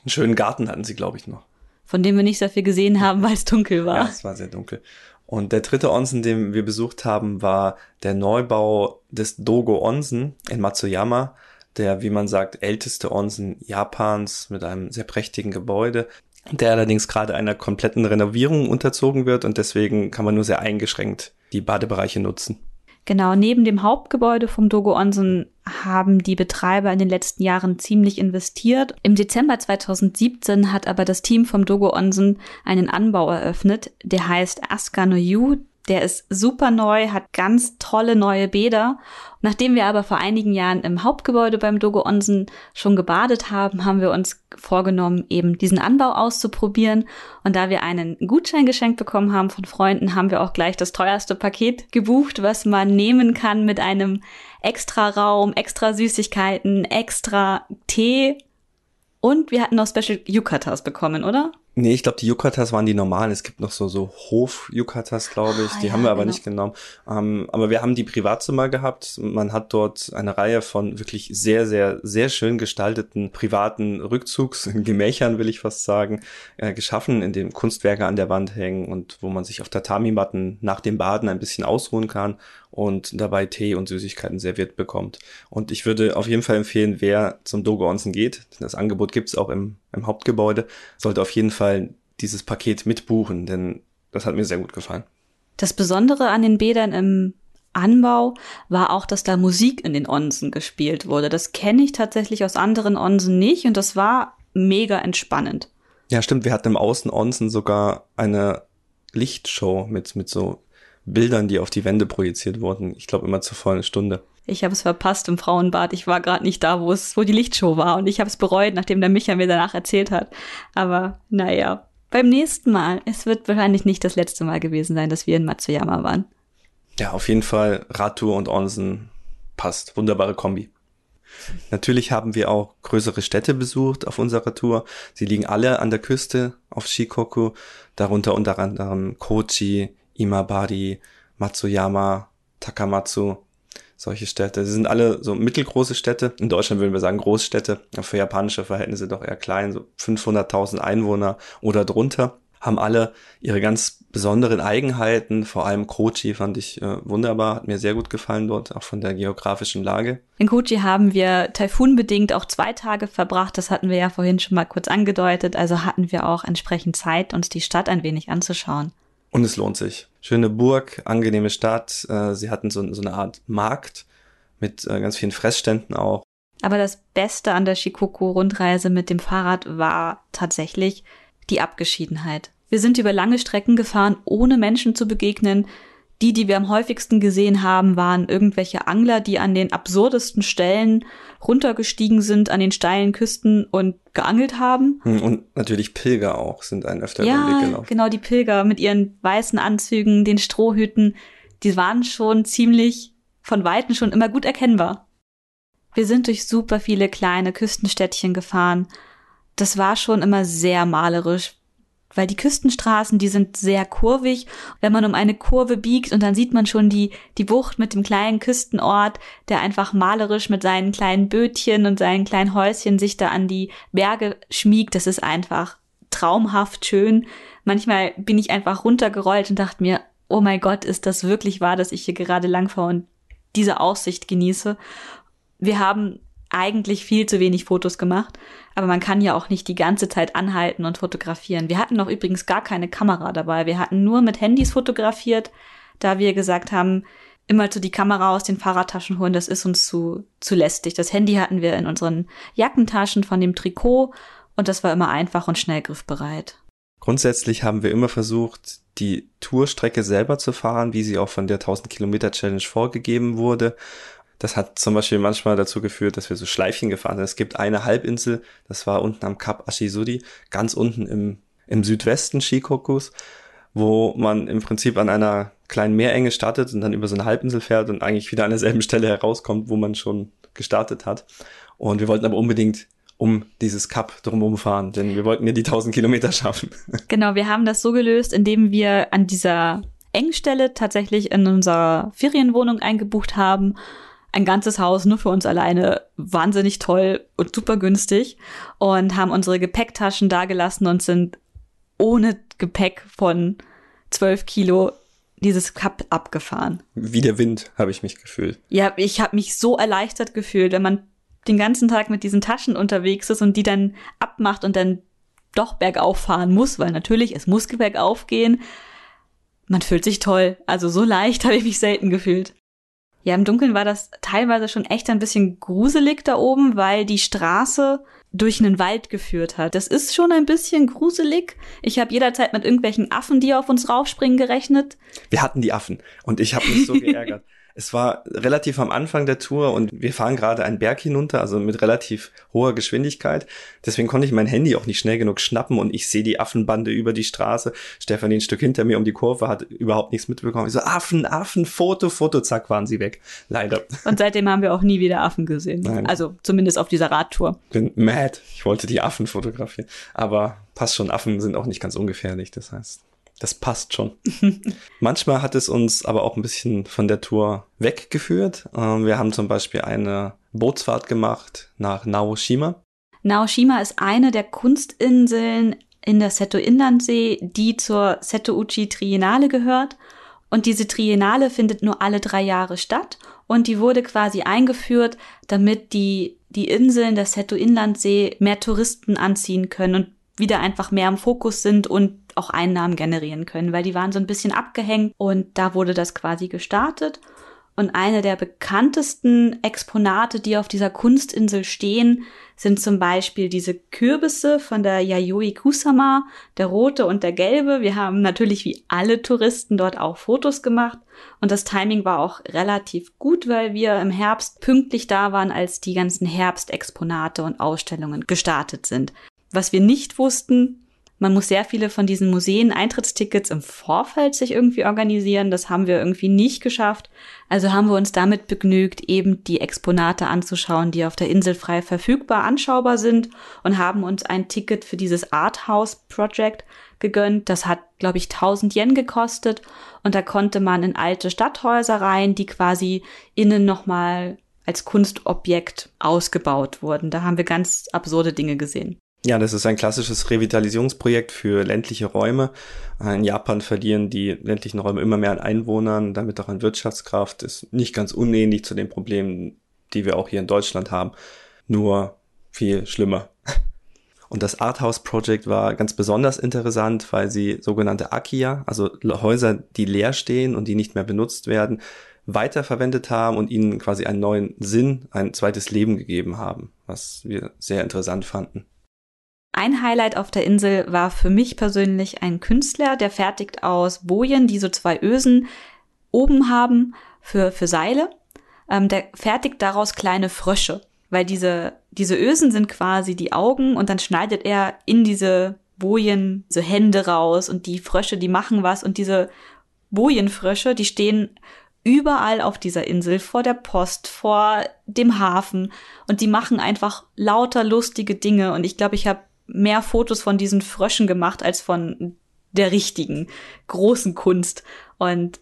Einen schönen Garten hatten sie, glaube ich, noch von dem wir nicht sehr viel gesehen haben, weil es dunkel war. Ja, es war sehr dunkel. Und der dritte Onsen, den wir besucht haben, war der Neubau des Dogo Onsen in Matsuyama, der, wie man sagt, älteste Onsen Japans mit einem sehr prächtigen Gebäude, der allerdings gerade einer kompletten Renovierung unterzogen wird und deswegen kann man nur sehr eingeschränkt die Badebereiche nutzen. Genau, neben dem Hauptgebäude vom Dogo Onsen haben die Betreiber in den letzten Jahren ziemlich investiert. Im Dezember 2017 hat aber das Team vom Dogo Onsen einen Anbau eröffnet, der heißt Asuka no Yu. Der ist super neu, hat ganz tolle neue Bäder. Nachdem wir aber vor einigen Jahren im Hauptgebäude beim Dogo Onsen schon gebadet haben, haben wir uns vorgenommen, eben diesen Anbau auszuprobieren. Und da wir einen Gutschein geschenkt bekommen haben von Freunden, haben wir auch gleich das teuerste Paket gebucht, was man nehmen kann mit einem extra Raum, extra Süßigkeiten, extra Tee. Und wir hatten noch Special Yukatas bekommen, oder? Nee, ich glaube, die Yukatas waren die normalen. Es gibt noch so, so Hof-Yukatas, glaube ich. Ah, die ja, haben wir aber genau. nicht genommen. Ähm, aber wir haben die Privatzimmer gehabt. Man hat dort eine Reihe von wirklich sehr, sehr, sehr schön gestalteten privaten Rückzugsgemächern, will ich fast sagen, äh, geschaffen, in dem Kunstwerke an der Wand hängen und wo man sich auf Tatami-Matten nach dem Baden ein bisschen ausruhen kann und dabei Tee und Süßigkeiten serviert bekommt. Und ich würde auf jeden Fall empfehlen, wer zum Dogo Onsen geht, das Angebot gibt's auch im, im Hauptgebäude, sollte auf jeden Fall dieses Paket mitbuchen, denn das hat mir sehr gut gefallen. Das Besondere an den Bädern im Anbau war auch, dass da Musik in den Onsen gespielt wurde. Das kenne ich tatsächlich aus anderen Onsen nicht und das war mega entspannend. Ja, stimmt, wir hatten im Außen-Onsen sogar eine Lichtshow mit, mit so Bildern, die auf die Wände projiziert wurden. Ich glaube immer zur vollen Stunde. Ich habe es verpasst im Frauenbad. Ich war gerade nicht da, wo es, wo die Lichtshow war und ich habe es bereut, nachdem der Micha mir danach erzählt hat. Aber naja, beim nächsten Mal. Es wird wahrscheinlich nicht das letzte Mal gewesen sein, dass wir in Matsuyama waren. Ja, auf jeden Fall Radtour und Onsen passt. Wunderbare Kombi. Natürlich haben wir auch größere Städte besucht auf unserer Tour. Sie liegen alle an der Küste auf Shikoku, darunter unter anderem Kochi, Imabari, Matsuyama, Takamatsu, solche Städte. Sie sind alle so mittelgroße Städte. In Deutschland würden wir sagen Großstädte, für japanische Verhältnisse doch eher klein, so 500.000 Einwohner oder drunter. Haben alle ihre ganz besonderen Eigenheiten. Vor allem Kochi fand ich äh, wunderbar, hat mir sehr gut gefallen dort, auch von der geografischen Lage. In Kochi haben wir taifunbedingt auch zwei Tage verbracht. Das hatten wir ja vorhin schon mal kurz angedeutet. Also hatten wir auch entsprechend Zeit, uns die Stadt ein wenig anzuschauen. Und es lohnt sich. Schöne Burg, angenehme Stadt. Äh, sie hatten so, so eine Art Markt mit äh, ganz vielen Fressständen auch. Aber das Beste an der Shikoku-Rundreise mit dem Fahrrad war tatsächlich die Abgeschiedenheit. Wir sind über lange Strecken gefahren, ohne Menschen zu begegnen. Die, die wir am häufigsten gesehen haben, waren irgendwelche Angler, die an den absurdesten Stellen runtergestiegen sind, an den steilen Küsten und geangelt haben. Hm, Und natürlich Pilger auch sind ein öfter über den Weg Ja, gelaufen. genau, die Pilger mit ihren weißen Anzügen, den Strohhüten, die waren schon ziemlich von Weitem schon immer gut erkennbar. Wir sind durch super viele kleine Küstenstädtchen gefahren. Das war schon immer sehr malerisch, weil die Küstenstraßen, die sind sehr kurvig. Wenn man um eine Kurve biegt und dann sieht man schon die, die Bucht mit dem kleinen Küstenort, der einfach malerisch mit seinen kleinen Bötchen und seinen kleinen Häuschen sich da an die Berge schmiegt. Das ist einfach traumhaft schön. Manchmal bin ich einfach runtergerollt und dachte mir, oh mein Gott, ist das wirklich wahr, dass ich hier gerade langfahre und diese Aussicht genieße. Wir haben eigentlich viel zu wenig Fotos gemacht, aber man kann ja auch nicht die ganze Zeit anhalten und fotografieren. Wir hatten auch übrigens gar keine Kamera dabei. Wir hatten nur mit Handys fotografiert, da wir gesagt haben, immer so die Kamera aus den Fahrradtaschen holen, das ist uns zu, zu lästig. Das Handy hatten wir in unseren Jackentaschen von dem Trikot und das war immer einfach und schnell griffbereit. Grundsätzlich haben wir immer versucht, die Tourstrecke selber zu fahren, wie sie auch von der 1000 Kilometer Challenge vorgegeben wurde. Das hat zum Beispiel manchmal dazu geführt, dass wir so Schleifchen gefahren sind. Es gibt eine Halbinsel, das war unten am Kap Ashizuri, ganz unten im, im Südwesten Shikokus, wo man im Prinzip an einer kleinen Meerenge startet und dann über so eine Halbinsel fährt und eigentlich wieder an derselben Stelle herauskommt, wo man schon gestartet hat. Und wir wollten aber unbedingt um dieses Kap drumherum fahren, denn wir wollten ja die 1000 Kilometer schaffen. Genau, wir haben das so gelöst, indem wir an dieser Engstelle tatsächlich in unserer Ferienwohnung eingebucht haben. Ein ganzes Haus nur für uns alleine, wahnsinnig toll und super günstig. Und haben unsere Gepäcktaschen dagelassen und sind ohne Gepäck von 12 Kilo dieses Kap abgefahren. Wie der Wind habe ich mich gefühlt. Ja, ich habe mich so erleichtert gefühlt, wenn man den ganzen Tag mit diesen Taschen unterwegs ist und die dann abmacht und dann doch bergauf fahren muss, weil natürlich, es muss bergauf gehen. Man fühlt sich toll. Also so leicht habe ich mich selten gefühlt. Ja, im Dunkeln war das teilweise schon echt ein bisschen gruselig da oben, weil die Straße durch einen Wald geführt hat. Das ist schon ein bisschen gruselig. Ich habe jederzeit mit irgendwelchen Affen, die auf uns raufspringen, gerechnet. Wir hatten die Affen und ich habe mich so geärgert. Es war relativ am Anfang der Tour und wir fahren gerade einen Berg hinunter, also mit relativ hoher Geschwindigkeit. Deswegen konnte ich mein Handy auch nicht schnell genug schnappen und ich sehe die Affenbande über die Straße. Stefanie ein Stück hinter mir um die Kurve hat überhaupt nichts mitbekommen. Ich so, Affen, Affen, Foto, Foto, zack, waren sie weg. Leider. Und seitdem haben wir auch nie wieder Affen gesehen. Nein. Also zumindest auf dieser Radtour. Bin mad. Ich wollte die Affen fotografieren. Aber passt schon. Affen sind auch nicht ganz ungefährlich, das heißt, das passt schon. Manchmal hat es uns aber auch ein bisschen von der Tour weggeführt. Ähm, wir haben zum Beispiel eine Bootsfahrt gemacht nach Naoshima. Naoshima ist eine der Kunstinseln in der Seto-Inlandsee, die zur Seto-Uchi Triennale gehört. Und diese Triennale findet nur alle drei Jahre statt und die wurde quasi eingeführt, damit die, die Inseln der Seto-Inlandsee mehr Touristen anziehen können und wieder einfach mehr im Fokus sind und auch Einnahmen generieren können, weil die waren so ein bisschen abgehängt und da wurde das quasi gestartet. Und eine der bekanntesten Exponate, die auf dieser Kunstinsel stehen, sind zum Beispiel diese Kürbisse von der Yayoi Kusama, der rote und der gelbe. Wir haben natürlich wie alle Touristen dort auch Fotos gemacht und das Timing war auch relativ gut, weil wir im Herbst pünktlich da waren, als die ganzen Herbstexponate und Ausstellungen gestartet sind. Was wir nicht wussten, man muss sehr viele von diesen Museen Eintrittstickets im Vorfeld sich irgendwie organisieren. Das haben wir irgendwie nicht geschafft. Also haben wir uns damit begnügt, eben die Exponate anzuschauen, die auf der Insel frei verfügbar anschaubar sind und haben uns ein Ticket für dieses Arthouse Project gegönnt. Das hat, glaube ich, 1000 Yen gekostet und da konnte man in alte Stadthäuser rein, die quasi innen nochmal als Kunstobjekt ausgebaut wurden. Da haben wir ganz absurde Dinge gesehen. Ja, das ist ein klassisches Revitalisierungsprojekt für ländliche Räume. In Japan verlieren die ländlichen Räume immer mehr an Einwohnern, damit auch an Wirtschaftskraft. Ist nicht ganz unähnlich zu den Problemen, die wir auch hier in Deutschland haben, nur viel schlimmer. Und das Arthouse Project war ganz besonders interessant, weil sie sogenannte Akia, also Häuser, die leer stehen und die nicht mehr benutzt werden, weiterverwendet haben und ihnen quasi einen neuen Sinn, ein zweites Leben gegeben haben, was wir sehr interessant fanden. Ein Highlight auf der Insel war für mich persönlich ein Künstler, der fertigt aus Bojen, die so zwei Ösen oben haben für, für Seile. Ähm, der fertigt daraus kleine Frösche, weil diese, diese Ösen sind quasi die Augen und dann schneidet er in diese Bojen so Hände raus und die Frösche, die machen was und diese Bojenfrösche, die stehen überall auf dieser Insel, vor der Post, vor dem Hafen und die machen einfach lauter lustige Dinge und ich glaube, ich habe mehr Fotos von diesen Fröschen gemacht als von der richtigen großen Kunst. Und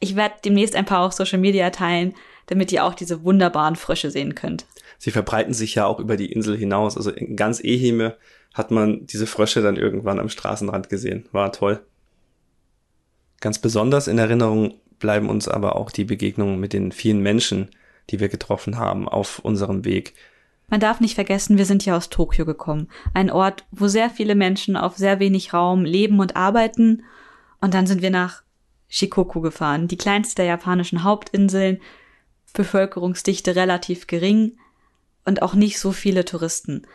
ich werde demnächst ein paar auf Social Media teilen, damit ihr auch diese wunderbaren Frösche sehen könnt. Sie verbreiten sich ja auch über die Insel hinaus. Also in ganz Ehime hat man diese Frösche dann irgendwann am Straßenrand gesehen. War toll. Ganz besonders in Erinnerung bleiben uns aber auch die Begegnungen mit den vielen Menschen, die wir getroffen haben auf unserem Weg. Man darf nicht vergessen, wir sind ja aus Tokio gekommen. Ein Ort, wo sehr viele Menschen auf sehr wenig Raum leben und arbeiten. Und dann sind wir nach Shikoku gefahren, die kleinste der japanischen Hauptinseln, Bevölkerungsdichte relativ gering und auch nicht so viele Touristen.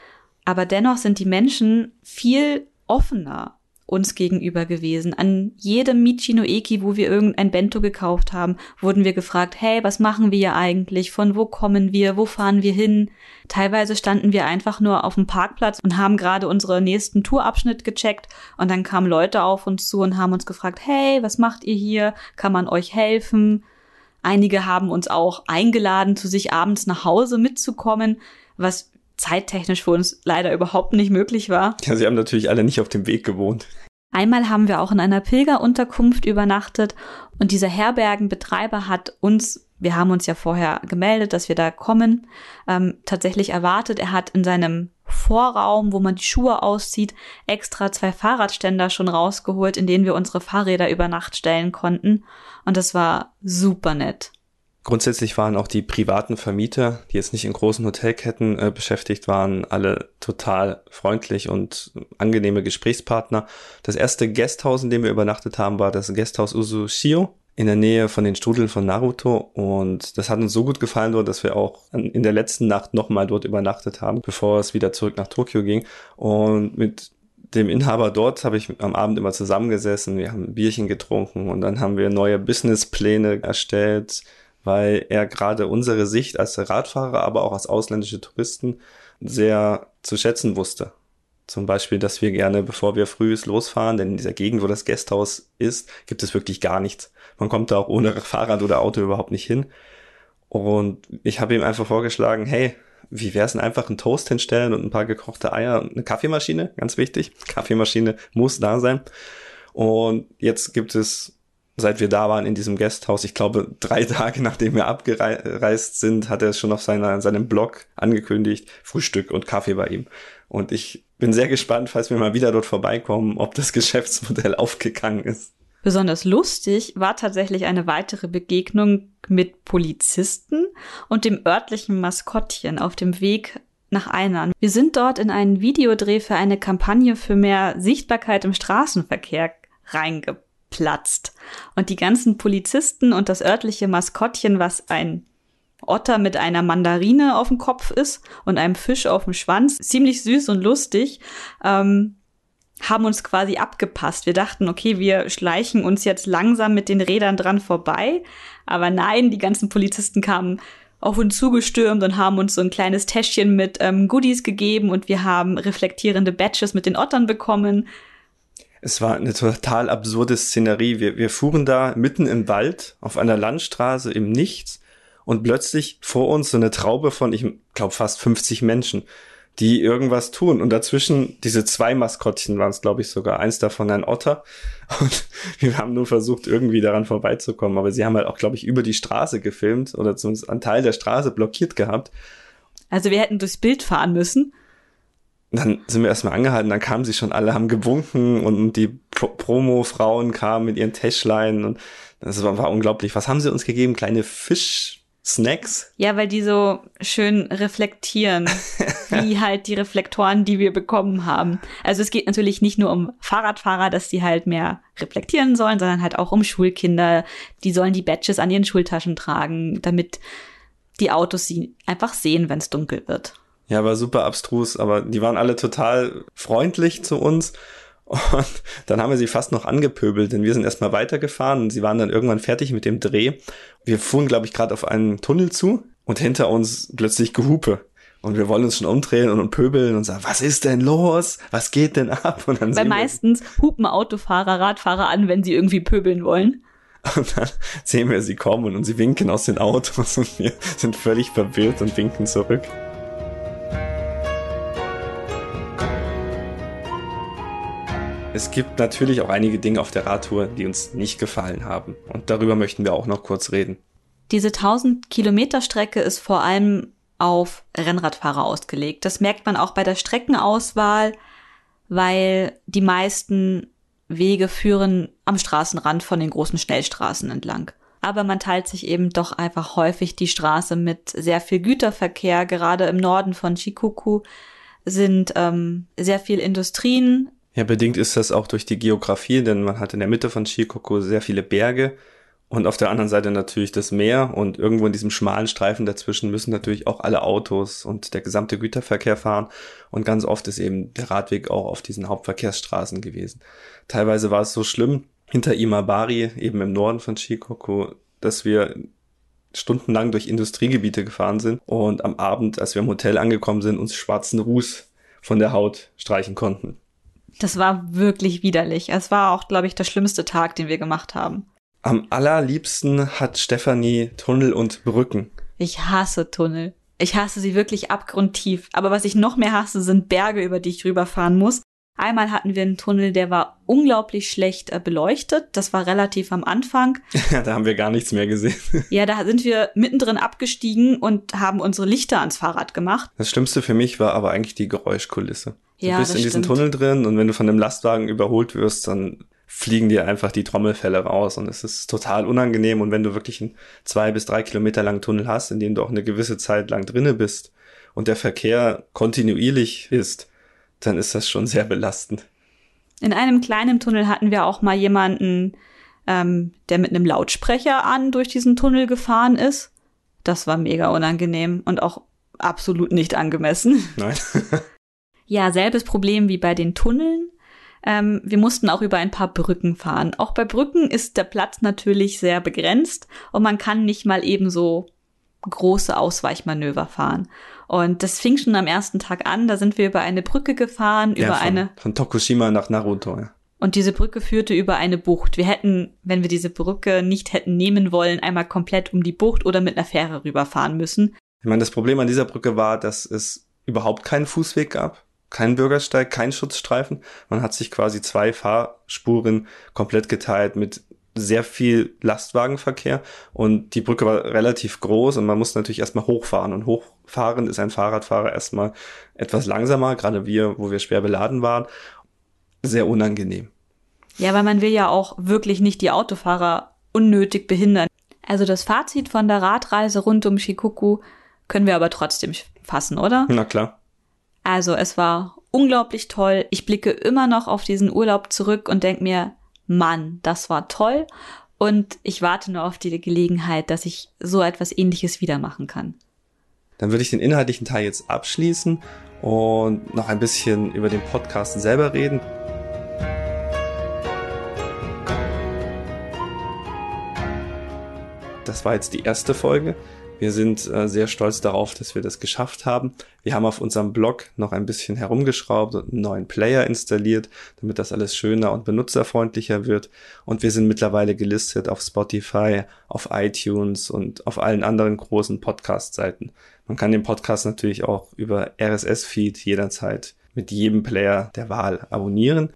Aber dennoch sind die Menschen viel offener uns gegenüber gewesen. An jedem Michinoeki, wo wir irgendein Bento gekauft haben, wurden wir gefragt, hey, was machen wir hier eigentlich? Von wo kommen wir? Wo fahren wir hin? Teilweise standen wir einfach nur auf dem Parkplatz und haben gerade unseren nächsten Tourabschnitt gecheckt und dann kamen Leute auf uns zu und haben uns gefragt, hey, was macht ihr hier? Kann man euch helfen? Einige haben uns auch eingeladen, zu sich abends nach Hause mitzukommen, was zeittechnisch für uns leider überhaupt nicht möglich war. Ja, sie haben natürlich alle nicht auf dem Weg gewohnt. Einmal haben wir auch in einer Pilgerunterkunft übernachtet und dieser Herbergenbetreiber hat uns, wir haben uns ja vorher gemeldet, dass wir da kommen, ähm, tatsächlich erwartet. Er hat in seinem Vorraum, wo man die Schuhe auszieht, extra zwei Fahrradständer schon rausgeholt, in denen wir unsere Fahrräder über Nacht stellen konnten. Und das war super nett. Grundsätzlich waren auch die privaten Vermieter, die jetzt nicht in großen Hotelketten äh, beschäftigt waren, alle total freundlich und angenehme Gesprächspartner. Das erste Gasthaus, in dem wir übernachtet haben, war das Gasthaus Usushio in der Nähe von den Strudeln von Naruto. Und das hat uns so gut gefallen dort, dass wir auch in der letzten Nacht nochmal dort übernachtet haben, bevor es wieder zurück nach Tokio ging. Und mit dem Inhaber dort habe ich am Abend immer zusammengesessen, wir haben ein Bierchen getrunken und dann haben wir neue Businesspläne erstellt, weil er gerade unsere Sicht als Radfahrer, aber auch als ausländische Touristen sehr zu schätzen wusste. Zum Beispiel, dass wir gerne, bevor wir früh losfahren, denn in dieser Gegend, wo das Gasthaus ist, gibt es wirklich gar nichts. Man kommt da auch ohne Fahrrad oder Auto überhaupt nicht hin. Und ich habe ihm einfach vorgeschlagen, hey, wie wäre es denn einfach einen Toast hinstellen und ein paar gekochte Eier und eine Kaffeemaschine, ganz wichtig. Kaffeemaschine muss da sein. Und jetzt gibt es, seit wir da waren in diesem Gasthaus, ich glaube drei Tage nachdem wir abgereist sind, hat er es schon auf seiner, seinem Blog angekündigt, Frühstück und Kaffee bei ihm. Und ich bin sehr gespannt, falls wir mal wieder dort vorbeikommen, ob das Geschäftsmodell aufgegangen ist. Besonders lustig war tatsächlich eine weitere Begegnung mit Polizisten und dem örtlichen Maskottchen auf dem Weg nach Einern. Wir sind dort in einen Videodreh für eine Kampagne für mehr Sichtbarkeit im Straßenverkehr reingeplatzt. Und die ganzen Polizisten und das örtliche Maskottchen, was ein Otter mit einer Mandarine auf dem Kopf ist und einem Fisch auf dem Schwanz, ziemlich süß und lustig, ähm, haben uns quasi abgepasst. Wir dachten, okay, wir schleichen uns jetzt langsam mit den Rädern dran vorbei. Aber nein, die ganzen Polizisten kamen auf uns zugestürmt und haben uns so ein kleines Täschchen mit ähm, Goodies gegeben und wir haben reflektierende Badges mit den Ottern bekommen. Es war eine total absurde Szenerie. Wir, wir fuhren da mitten im Wald auf einer Landstraße im Nichts und plötzlich vor uns so eine Traube von, ich glaube, fast 50 Menschen die irgendwas tun. Und dazwischen diese zwei Maskottchen waren es, glaube ich, sogar. Eins davon ein Otter. Und wir haben nur versucht, irgendwie daran vorbeizukommen. Aber sie haben halt auch, glaube ich, über die Straße gefilmt oder zumindest einen Teil der Straße blockiert gehabt. Also wir hätten durchs Bild fahren müssen. Dann sind wir erstmal angehalten, dann kamen sie schon alle, haben gewunken und die Pro Promo-Frauen kamen mit ihren Täschlein und das war, war unglaublich. Was haben sie uns gegeben? Kleine Fisch, Snacks? Ja, weil die so schön reflektieren, wie halt die Reflektoren, die wir bekommen haben. Also es geht natürlich nicht nur um Fahrradfahrer, dass die halt mehr reflektieren sollen, sondern halt auch um Schulkinder. Die sollen die Badges an ihren Schultaschen tragen, damit die Autos sie einfach sehen, wenn es dunkel wird. Ja, war super abstrus, aber die waren alle total freundlich zu uns und dann haben wir sie fast noch angepöbelt, denn wir sind erstmal weitergefahren und sie waren dann irgendwann fertig mit dem Dreh. Wir fuhren, glaube ich, gerade auf einen Tunnel zu und hinter uns plötzlich Gehupe. Und wir wollen uns schon umdrehen und, pöbeln und sagen, was ist denn los? Was geht denn ab? Und dann Weil meistens hupen Autofahrer, Radfahrer an, wenn sie irgendwie pöbeln wollen. Und dann sehen wir sie kommen und sie winken aus den Autos und wir sind völlig verwirrt und winken zurück. Es gibt natürlich auch einige Dinge auf der Radtour, die uns nicht gefallen haben. Und darüber möchten wir auch noch kurz reden. Diese 1000 Kilometer Strecke ist vor allem auf Rennradfahrer ausgelegt. Das merkt man auch bei der Streckenauswahl, weil die meisten Wege führen am Straßenrand von den großen Schnellstraßen entlang. Aber man teilt sich eben doch einfach häufig die Straße mit sehr viel Güterverkehr. Gerade im Norden von Shikoku sind ähm, sehr viel Industrien ja, bedingt ist das auch durch die Geografie, denn man hat in der Mitte von Shikoku sehr viele Berge und auf der anderen Seite natürlich das Meer und irgendwo in diesem schmalen Streifen dazwischen müssen natürlich auch alle Autos und der gesamte Güterverkehr fahren und ganz oft ist eben der Radweg auch auf diesen Hauptverkehrsstraßen gewesen. Teilweise war es so schlimm hinter Imabari, eben im Norden von Shikoku, dass wir stundenlang durch Industriegebiete gefahren sind und am Abend, als wir im Hotel angekommen sind, uns schwarzen Ruß von der Haut streichen konnten. Das war wirklich widerlich. Es war auch, glaube ich, der schlimmste Tag, den wir gemacht haben. Am allerliebsten hat Stefanie Tunnel und Brücken. Ich hasse Tunnel. Ich hasse sie wirklich abgrundtief. Aber was ich noch mehr hasse, sind Berge, über die ich rüberfahren muss. Einmal hatten wir einen Tunnel, der war unglaublich schlecht äh, beleuchtet. Das war relativ am Anfang. Ja, da haben wir gar nichts mehr gesehen. ja, da sind wir mittendrin abgestiegen und haben unsere Lichter ans Fahrrad gemacht. Das Schlimmste für mich war aber eigentlich die Geräuschkulisse. Du ja, bist in diesem Tunnel drin und wenn du von einem Lastwagen überholt wirst, dann fliegen dir einfach die Trommelfälle raus und es ist total unangenehm. Und wenn du wirklich einen zwei bis drei Kilometer langen Tunnel hast, in dem du auch eine gewisse Zeit lang drinne bist und der Verkehr kontinuierlich ist, dann ist das schon sehr belastend. In einem kleinen Tunnel hatten wir auch mal jemanden, ähm, der mit einem Lautsprecher an durch diesen Tunnel gefahren ist. Das war mega unangenehm und auch absolut nicht angemessen. Nein. Ja, selbes Problem wie bei den Tunneln. Ähm, wir mussten auch über ein paar Brücken fahren. Auch bei Brücken ist der Platz natürlich sehr begrenzt und man kann nicht mal ebenso große Ausweichmanöver fahren. Und das fing schon am ersten Tag an. Da sind wir über eine Brücke gefahren, ja, über von, eine. Von Tokushima nach Naruto, ja. Und diese Brücke führte über eine Bucht. Wir hätten, wenn wir diese Brücke nicht hätten nehmen wollen, einmal komplett um die Bucht oder mit einer Fähre rüberfahren müssen. Ich meine, das Problem an dieser Brücke war, dass es überhaupt keinen Fußweg gab, keinen Bürgersteig, keinen Schutzstreifen. Man hat sich quasi zwei Fahrspuren komplett geteilt mit sehr viel Lastwagenverkehr und die Brücke war relativ groß und man muss natürlich erstmal hochfahren und hochfahren ist ein Fahrradfahrer erstmal etwas langsamer, gerade wir, wo wir schwer beladen waren, sehr unangenehm. Ja, weil man will ja auch wirklich nicht die Autofahrer unnötig behindern. Also das Fazit von der Radreise rund um Shikoku können wir aber trotzdem fassen, oder? Na klar. Also es war unglaublich toll. Ich blicke immer noch auf diesen Urlaub zurück und denke mir, Mann, das war toll. Und ich warte nur auf die Gelegenheit, dass ich so etwas ähnliches wieder machen kann. Dann würde ich den inhaltlichen Teil jetzt abschließen und noch ein bisschen über den Podcast selber reden. Das war jetzt die erste Folge. Wir sind äh, sehr stolz darauf, dass wir das geschafft haben. Wir haben auf unserem Blog noch ein bisschen herumgeschraubt und einen neuen Player installiert, damit das alles schöner und benutzerfreundlicher wird. Und wir sind mittlerweile gelistet auf Spotify, auf iTunes und auf allen anderen großen Podcast-Seiten. Man kann den Podcast natürlich auch über RSS-Feed jederzeit mit jedem Player der Wahl abonnieren.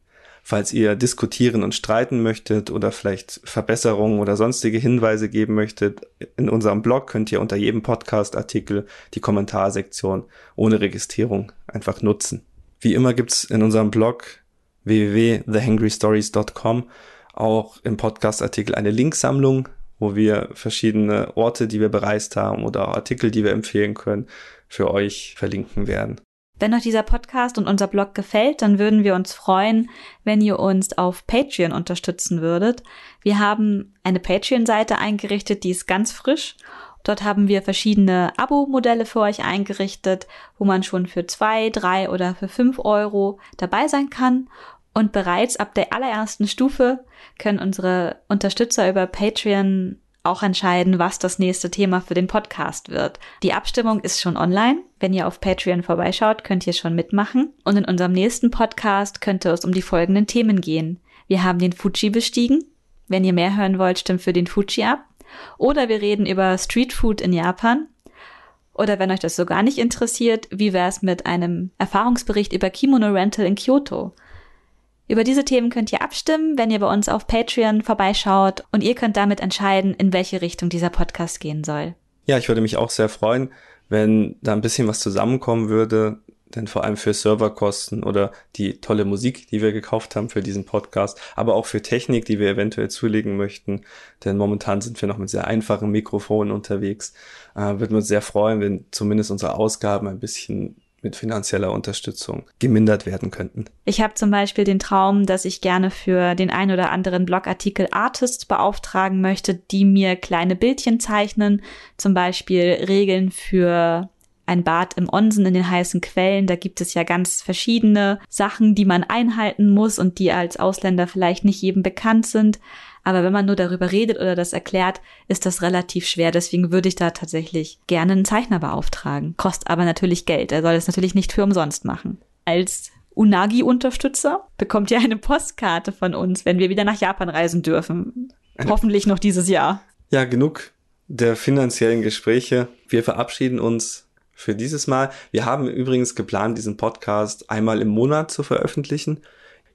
Falls ihr diskutieren und streiten möchtet oder vielleicht Verbesserungen oder sonstige Hinweise geben möchtet, in unserem Blog könnt ihr unter jedem Podcast-Artikel die Kommentarsektion ohne Registrierung einfach nutzen. Wie immer gibt's in unserem Blog www.thehangrystories.com auch im Podcast-Artikel eine Linksammlung, wo wir verschiedene Orte, die wir bereist haben oder Artikel, die wir empfehlen können, für euch verlinken werden. Wenn euch dieser Podcast und unser Blog gefällt, dann würden wir uns freuen, wenn ihr uns auf Patreon unterstützen würdet. Wir haben eine Patreon-Seite eingerichtet, die ist ganz frisch. Dort haben wir verschiedene Abo-Modelle für euch eingerichtet, wo man schon für zwei, drei oder für fünf Euro dabei sein kann. Und bereits ab der allerersten Stufe können unsere Unterstützer über Patreon auch entscheiden, was das nächste Thema für den Podcast wird. Die Abstimmung ist schon online. Wenn ihr auf Patreon vorbeischaut, könnt ihr schon mitmachen. Und in unserem nächsten Podcast könnte es um die folgenden Themen gehen. Wir haben den Fuji bestiegen. Wenn ihr mehr hören wollt, stimmt für den Fuji ab. Oder wir reden über Streetfood in Japan. Oder wenn euch das so gar nicht interessiert, wie wäre es mit einem Erfahrungsbericht über Kimono Rental in Kyoto? Über diese Themen könnt ihr abstimmen, wenn ihr bei uns auf Patreon vorbeischaut und ihr könnt damit entscheiden, in welche Richtung dieser Podcast gehen soll. Ja, ich würde mich auch sehr freuen, wenn da ein bisschen was zusammenkommen würde, denn vor allem für Serverkosten oder die tolle Musik, die wir gekauft haben für diesen Podcast, aber auch für Technik, die wir eventuell zulegen möchten, denn momentan sind wir noch mit sehr einfachen Mikrofonen unterwegs. Äh, würden wir uns sehr freuen, wenn zumindest unsere Ausgaben ein bisschen mit finanzieller Unterstützung gemindert werden könnten. Ich habe zum Beispiel den Traum, dass ich gerne für den ein oder anderen Blogartikel Artists beauftragen möchte, die mir kleine Bildchen zeichnen, zum Beispiel Regeln für ein Bad im Onsen in den heißen Quellen. Da gibt es ja ganz verschiedene Sachen, die man einhalten muss und die als Ausländer vielleicht nicht jedem bekannt sind. Aber wenn man nur darüber redet oder das erklärt, ist das relativ schwer. Deswegen würde ich da tatsächlich gerne einen Zeichner beauftragen. Kostet aber natürlich Geld. Er soll es natürlich nicht für umsonst machen. Als Unagi-Unterstützer bekommt ihr eine Postkarte von uns, wenn wir wieder nach Japan reisen dürfen. Hoffentlich noch dieses Jahr. Ja, genug der finanziellen Gespräche. Wir verabschieden uns für dieses Mal. Wir haben übrigens geplant, diesen Podcast einmal im Monat zu veröffentlichen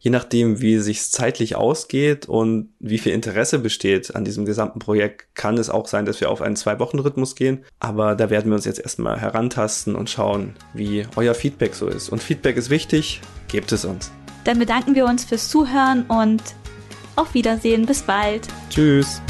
je nachdem, wie sich zeitlich ausgeht und wie viel Interesse besteht an diesem gesamten Projekt, kann es auch sein, dass wir auf einen Zwei-Wochen-Rhythmus gehen. Aber da werden wir uns jetzt erstmal herantasten und schauen, wie euer Feedback so ist. Und Feedback ist wichtig, gebt es uns. Dann bedanken wir uns fürs Zuhören und auf Wiedersehen. Bis bald. Tschüss.